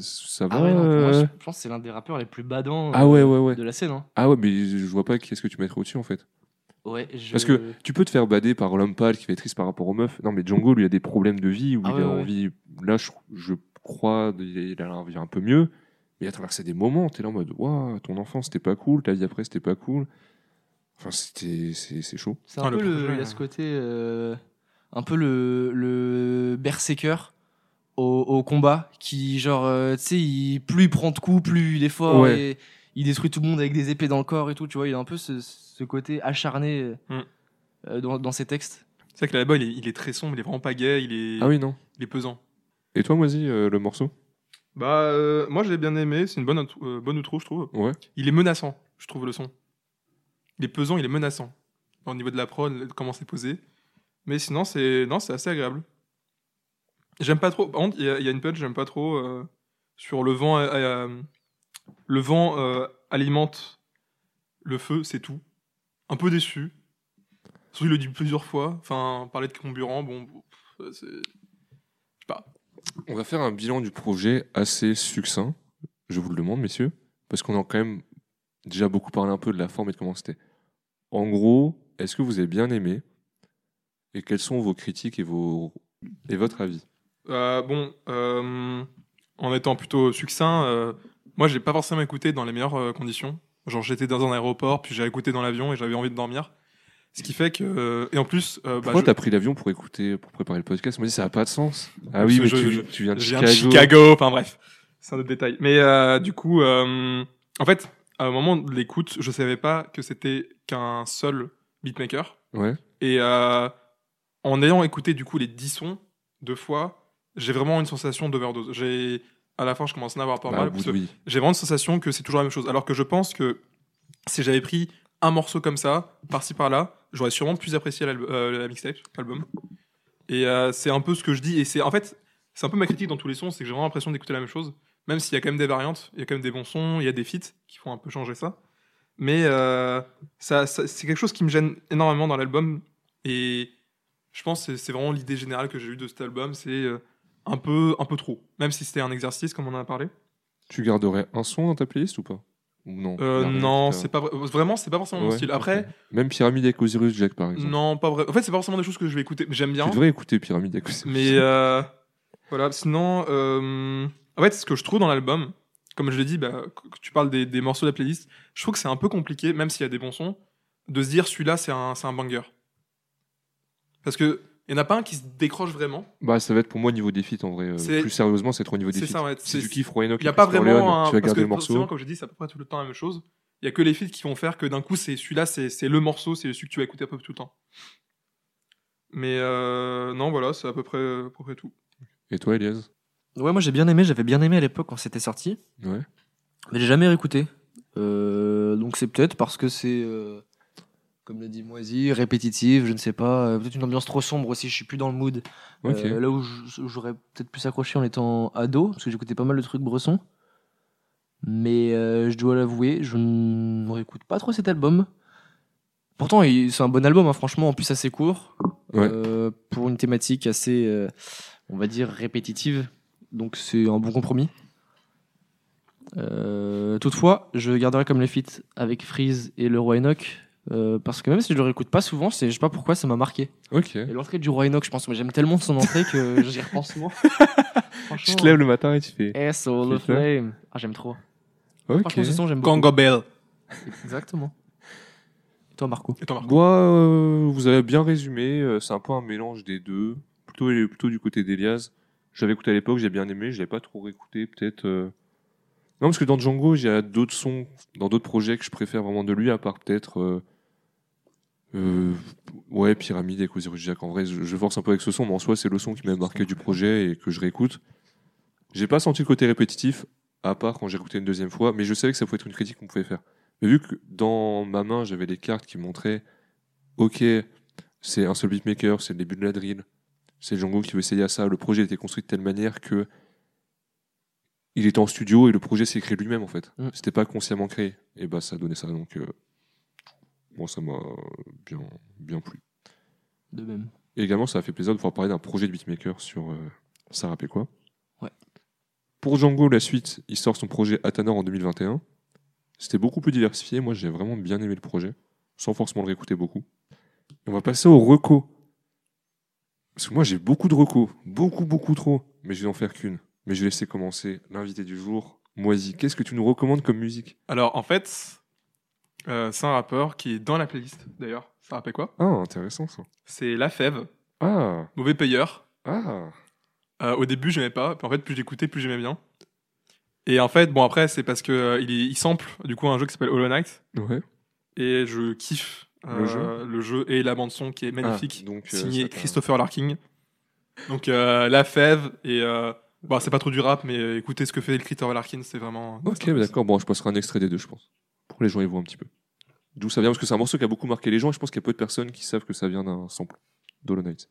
Ça va Ah ouais, non, pour moi, euh, je pense que c'est l'un des rappeurs les plus badants Ah euh, ouais, ouais, ouais. de la scène. hein. Ah ouais, mais je vois pas qu'est-ce que tu mettrais au-dessus en fait. Ouais, je- Parce que tu peux te faire bader par l'homme pâle qui fait triste par rapport aux meufs. Non, mais Django, lui, a des problèmes de vie où Ah il ouais, a ouais. envie. Là, je, je crois, il a, il a un peu mieux. Mais il a traversé des moments. T'es là en mode, waouh, ton enfance c'était pas cool, ta vie après c'était pas cool. Enfin, c'était, c'est, c'est chaud. C'est un peu le, il y a ce côté, euh, un peu le, le berserker au, au combat qui, genre, euh, tu sais, il- plus il prend de coups, plus il est fort Ouais. et il détruit tout le monde avec des épées dans le corps et tout. Tu vois, il a un peu ce, ce côté acharné euh, Mm. euh, dans, dans ses textes. C'est vrai que là-bas, il est, il est très sombre, il est vraiment pas gay, il est, Ah oui, non. il est pesant. Et toi, Moisy, euh, le morceau? Bah, euh, moi, je l'ai bien aimé, c'est une bonne, outro- euh, bonne outro, je trouve. Ouais. Il est menaçant, je trouve, le son. Il est pesant, il est menaçant. Au niveau de la prod, comment c'est posé. Mais sinon, c'est non, c'est assez agréable. J'aime pas trop. Par contre, il y, a- il y a une punch, j'aime pas trop. euh, sur le vent, euh, euh, le vent euh, alimente le feu, c'est tout. Un peu déçu. Surtout, il le dit plusieurs fois. Enfin, parler de comburant, bon, pff, c'est. Je sais pas. On va faire un bilan du projet assez succinct. Je vous le demande, messieurs, parce qu'on a quand même déjà beaucoup parlé un peu de la forme et de comment c'était. En gros, est-ce que vous avez bien aimé Et quelles sont vos critiques et, votre avis? Euh, bon, euh, en étant plutôt succinct, euh, moi j'ai pas forcément écouté dans les meilleures euh, conditions. Genre j'étais dans un aéroport, puis j'ai écouté dans l'avion et j'avais envie de dormir. Ce qui fait que euh, et en plus, euh, bah, Pourquoi je- t'as pris l'avion pour écouter, pour préparer le podcast? Moi, ça n'a pas de sens. Ah oui, mais je- tu, je- tu viens de Chicago. Chicago, enfin bref, c'est un autre détail. Mais euh, du coup, euh, en fait, à un moment de l'écoute, je savais pas que c'était qu'un seul beatmaker. Ouais. Et en ayant écouté du coup les 10 sons deux fois, j'ai vraiment une sensation d'overdose. J'ai à la fin, je commence à en avoir pas Bah, mal. au de- oui. J'ai vraiment une sensation que c'est toujours la même chose. Alors que je pense que si j'avais pris un morceau comme ça, par-ci par-là, j'aurais sûrement plus apprécié euh, la mixtape, l'album. Et euh, c'est un peu ce que je dis. Et c'est en fait, c'est un peu ma critique dans tous les sons, c'est que j'ai vraiment l'impression d'écouter la même chose. Même s'il y a quand même des variantes, il y a quand même des bons sons, il y a des feats qui font un peu changer ça. Mais euh, ça, c'est quelque chose qui me gêne énormément dans l'album. Et je pense que c'est- vraiment l'idée générale que j'ai eue de cet album. C'est euh, un peu, un peu trop. Même si c'était un exercice, comme on en a parlé. Tu garderais un son dans ta playlist ou pas? Non Euh, non, c'est pas vra- vraiment, c'est pas forcément mon style. Après. Même Pyramide avec Osiris Jack par exemple. non, pas vrai. En fait, c'est pas forcément des choses que je vais écouter. J'aime bien. Tu devrais écouter Pyramide avec Osiris. Mais euh, voilà, sinon, euh, en fait, ce que je trouve dans l'album, comme je l'ai dit, bah, tu parles des, des morceaux de la playlist, je trouve que c'est un peu compliqué, même s'il y a des bons sons, de se dire celui-là c'est un, c'est un banger. Parce que il y en a pas un qui se décroche vraiment. Bah, ça va être pour moi niveau des feats en vrai. euh, Plus sérieusement, c'est trop au niveau des C'est feats. ça, ouais. Si C'est- tu kiffes Roanoke Il n'y a pas vraiment un. tu vas garder le morceau. comme je dis, c'est à peu près tout le temps la même chose. Il y a que les feats qui vont faire que d'un coup, c'est celui-là, c'est c'est le morceau, c'est celui que tu vas écouter un peu tout le temps. Mais euh, non, voilà, c'est à peu près, à peu près tout. Et toi, Elias? Ouais, moi j'ai bien aimé, j'avais bien aimé à l'époque quand c'était sorti. Ouais. Mais j'ai jamais réécouté. Euh, donc c'est peut-être parce que c'est, euh, comme l'a dit Moisy, répétitif, je ne sais pas. euh, peut-être une ambiance trop sombre aussi, je suis plus dans le mood. Euh, là où j'aurais peut-être plus accroché en étant ado, parce que j'écoutais pas mal de trucs bressons. Mais euh, je dois l'avouer, je ne réécoute pas trop cet album. Pourtant, c'est un bon album, hein, franchement, en plus assez court. Ouais. Euh, pour une thématique assez, on va dire, répétitive. Donc c'est un bon compromis. Toutefois, je garderai comme les feats avec Freeze et le Roi Enoch. Euh, parce que même si je le réécoute pas souvent, c'est, je sais pas pourquoi, ça m'a marqué. Ok. Et l'entrée du Roi Enoch, je pense, mais j'aime tellement son entrée que j'y repense souvent. Tu te lèves le matin et tu fais. Eh, Soul of Flame. Ah, j'aime trop. Ok. Franchement, ce son, j'aime beaucoup. Congo Bell. Exactement. Et toi, Marco Et toi, Marco Moi, euh, vous avez bien résumé. euh, C'est un peu un mélange des deux. Plutôt, plutôt du côté d'Elias. J'avais écouté à l'époque, j'ai bien aimé. Je l'avais pas trop réécouté, peut-être. euh. Non, parce que dans Django, il y a d'autres sons, dans d'autres projets que je préfère vraiment de lui, à part peut-être. euh, euh, ouais, Pyramide et Osiris Jack. En vrai, je, je force un peu avec ce son, mais en soi, c'est le son qui m'a marqué du projet et que je réécoute. J'ai pas senti le côté répétitif, à part quand j'ai écouté une deuxième fois, mais je savais que ça pouvait être une critique qu'on pouvait faire. Mais vu que dans ma main, j'avais les cartes qui montraient, ok, c'est un seul beatmaker, c'est le début de la drill, c'est Django qui veut essayer à ça, le projet était construit de telle manière que il était en studio et le projet s'est créé lui-même en fait. Mm. C'était pas consciemment créé. Et bah ça donnait ça, donc euh, moi ça m'a bien, bien plu. De même. Et également, ça a fait plaisir de pouvoir parler d'un projet de beatmaker sur euh, Ça rappelait quoi Ouais. Pour Django, la suite, il sort son projet Athanor en 2021. C'était beaucoup plus diversifié. Moi, j'ai vraiment bien aimé le projet, sans forcément le réécouter beaucoup. Et on va passer au reco. Parce que moi, j'ai beaucoup de recos. Beaucoup, beaucoup trop. Mais je vais en faire qu'une. Mais je vais laisser commencer l'invité du jour, Moisy. Qu'est-ce que tu nous recommandes comme musique? Alors, en fait, euh, c'est un rappeur qui est dans la playlist, d'ailleurs. Ça rappelle quoi? Ah, intéressant ça. C'est La Fève, Ah, mauvais payeur. ah. Euh, au début, j'aimais pas. Puis en fait, plus j'écoutais, plus j'aimais bien. Et en fait, bon, après, c'est parce que euh, il, est- il sample du coup un jeu qui s'appelle Hollow Knight. Ouais. Et je kiffe Le euh, jeu le jeu et la bande-son qui est magnifique. Ah, donc, euh, signé t'a- Christopher Larking. Donc, euh, La Fève. Et euh, bon, c'est pas trop du rap, mais euh, écoutez ce que fait le Christopher Larkin, c'est vraiment. Ok, d'accord. Bon, je passerai un extrait des deux, je pense. Pour que les gens y voient un petit peu. D'où ça vient, parce que c'est un morceau qui a beaucoup marqué les gens, et je pense qu'il y a peu de personnes qui savent que ça vient d'un sample d'Hollow Knight.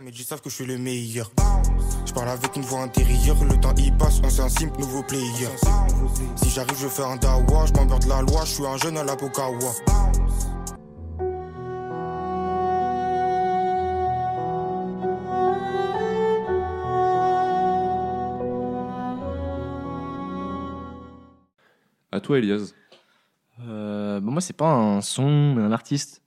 Mais ils savent que je suis le meilleur. Je parle avec une voix intérieure, le temps y passe, on c'est un simple nouveau player. Si j'arrive, je fais un dawa, je m'emmerde la loi, je suis un jeune à la Pokawa. À toi, Elias. Euh, moi, c'est pas un son, mais un artiste.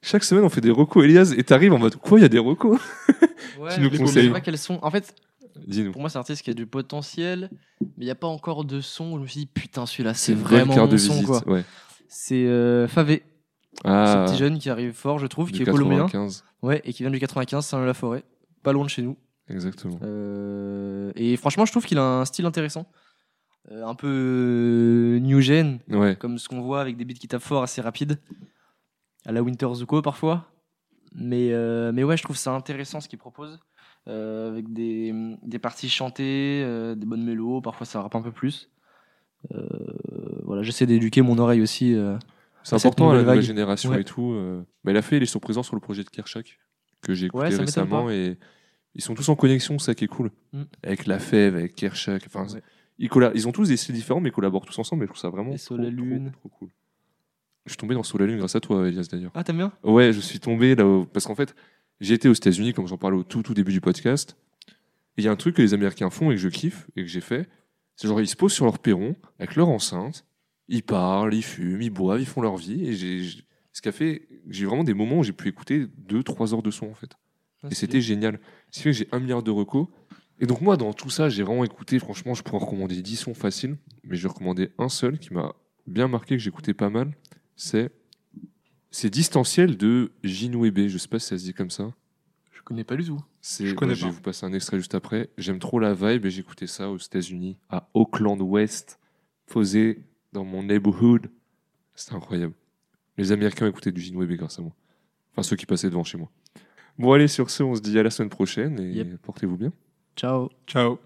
Chaque semaine, on fait des recos, Elias, et t'arrives en mode quoi Il y a des recos Ouais, Tu nous je sais conseilles pas quels sont. En fait, pour moi, c'est un artiste qui a du potentiel, mais il n'y a pas encore de son où je me suis dit, putain, celui-là, c'est vraiment mon de son, visite, quoi. ouais. C'est euh, Favé. Ah, Ce petit jeune qui arrive fort, je trouve, qui est colombien. 95. Ouais, et qui vient du 95, Saint-Leu-la-Forêt. Pas loin de chez nous. Exactement. Euh, et franchement, je trouve qu'il a un style intéressant. Euh, un peu euh, new gen, Ouais. comme ce qu'on voit avec des beats qui tapent fort, assez rapides. À la Winter Zuko parfois. Mais, euh, mais ouais, je trouve ça intéressant ce qu'il propose. Euh, avec des, des parties chantées, des bonnes mélos, parfois ça rappe un peu plus. Voilà, j'essaie d'éduquer mon oreille aussi. C'est à important, la nouvelle génération Ouais. et tout. euh. Bah, il a fait, il est sur présent sur le projet de Kershak, que j'ai écouté Ouais, récemment, et ils sont tous en connexion, ça qui est cool. Mm. Avec La Fève, avec Kershak. Enfin. Ils, ils ont tous des styles différents, mais ils collaborent tous ensemble. Et je trouve ça vraiment trop, la Lune. trop cool. Je suis tombé dans Sur la Lune grâce à toi, Elias, d'ailleurs. Ah, t'aimes bien? Ouais, je suis tombé là parce qu'en fait, j'ai été aux États-Unis, comme j'en parlais au tout, tout début du podcast. Et il y a un truc que les Américains font et que je kiffe et que j'ai fait. C'est genre, ils se posent sur leur perron avec leur enceinte, ils parlent, ils fument, ils boivent, ils font leur vie. Et j'ai, ce qui a fait, j'ai vraiment des moments où j'ai pu écouter 2-3 heures de son en fait. Ah, et c'était génial. Ce qui fait que j'ai un milliard de recos. Et donc, moi, dans tout ça, j'ai vraiment écouté, franchement, je pourrais en recommander 10 sons faciles, mais je vais recommander un seul qui m'a bien marqué, que j'écoutais pas mal. C'est c'est Distanciel de Jinwebe. Je sais pas si ça se dit comme ça. Je connais pas du tout. C'est, Je connais bah, je vais pas. vous passer un extrait juste après. J'aime trop la vibe et j'écoutais ça aux États-Unis, à Oakland West, posé dans mon neighborhood. C'était incroyable. Les Américains écoutaient du Jinwebe grâce à moi. Enfin, ceux qui passaient devant chez moi. Bon, allez, sur ce, on se dit à la semaine prochaine et Yep. portez-vous bien. Ciao. Ciao.